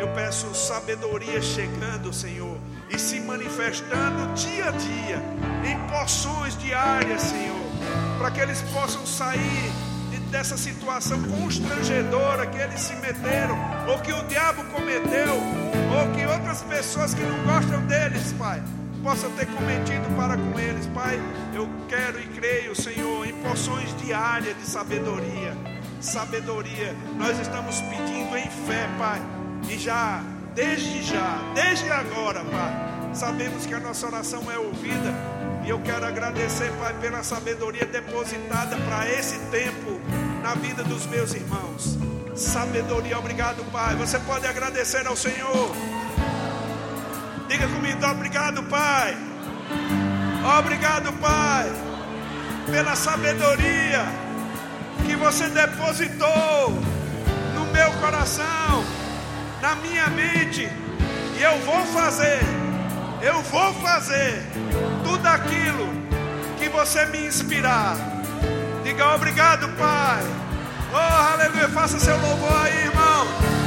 A: Eu peço sabedoria chegando, Senhor, e se manifestando dia a dia, em porções diárias, Senhor, para que eles possam sair dessa situação constrangedora que eles se meteram, ou que o diabo cometeu, ou que outras pessoas que não gostam deles, Pai, possam ter cometido para com eles, Pai. Eu quero e creio, Senhor, em porções diárias de sabedoria. Sabedoria, nós estamos pedindo em fé, Pai, e já, desde já, desde agora, Pai, sabemos que a nossa oração é ouvida e eu quero agradecer, Pai, pela sabedoria depositada para esse tempo na vida dos meus irmãos. Sabedoria, obrigado, Pai. Você pode agradecer ao Senhor. Diga comigo, obrigado, Pai. Obrigado, Pai, pela sabedoria que você depositou no meu coração, na minha mente. E eu vou fazer, eu vou fazer tudo aquilo que você me inspirar. Diga obrigado, Pai. Oh, aleluia. Faça seu louvor aí, irmão.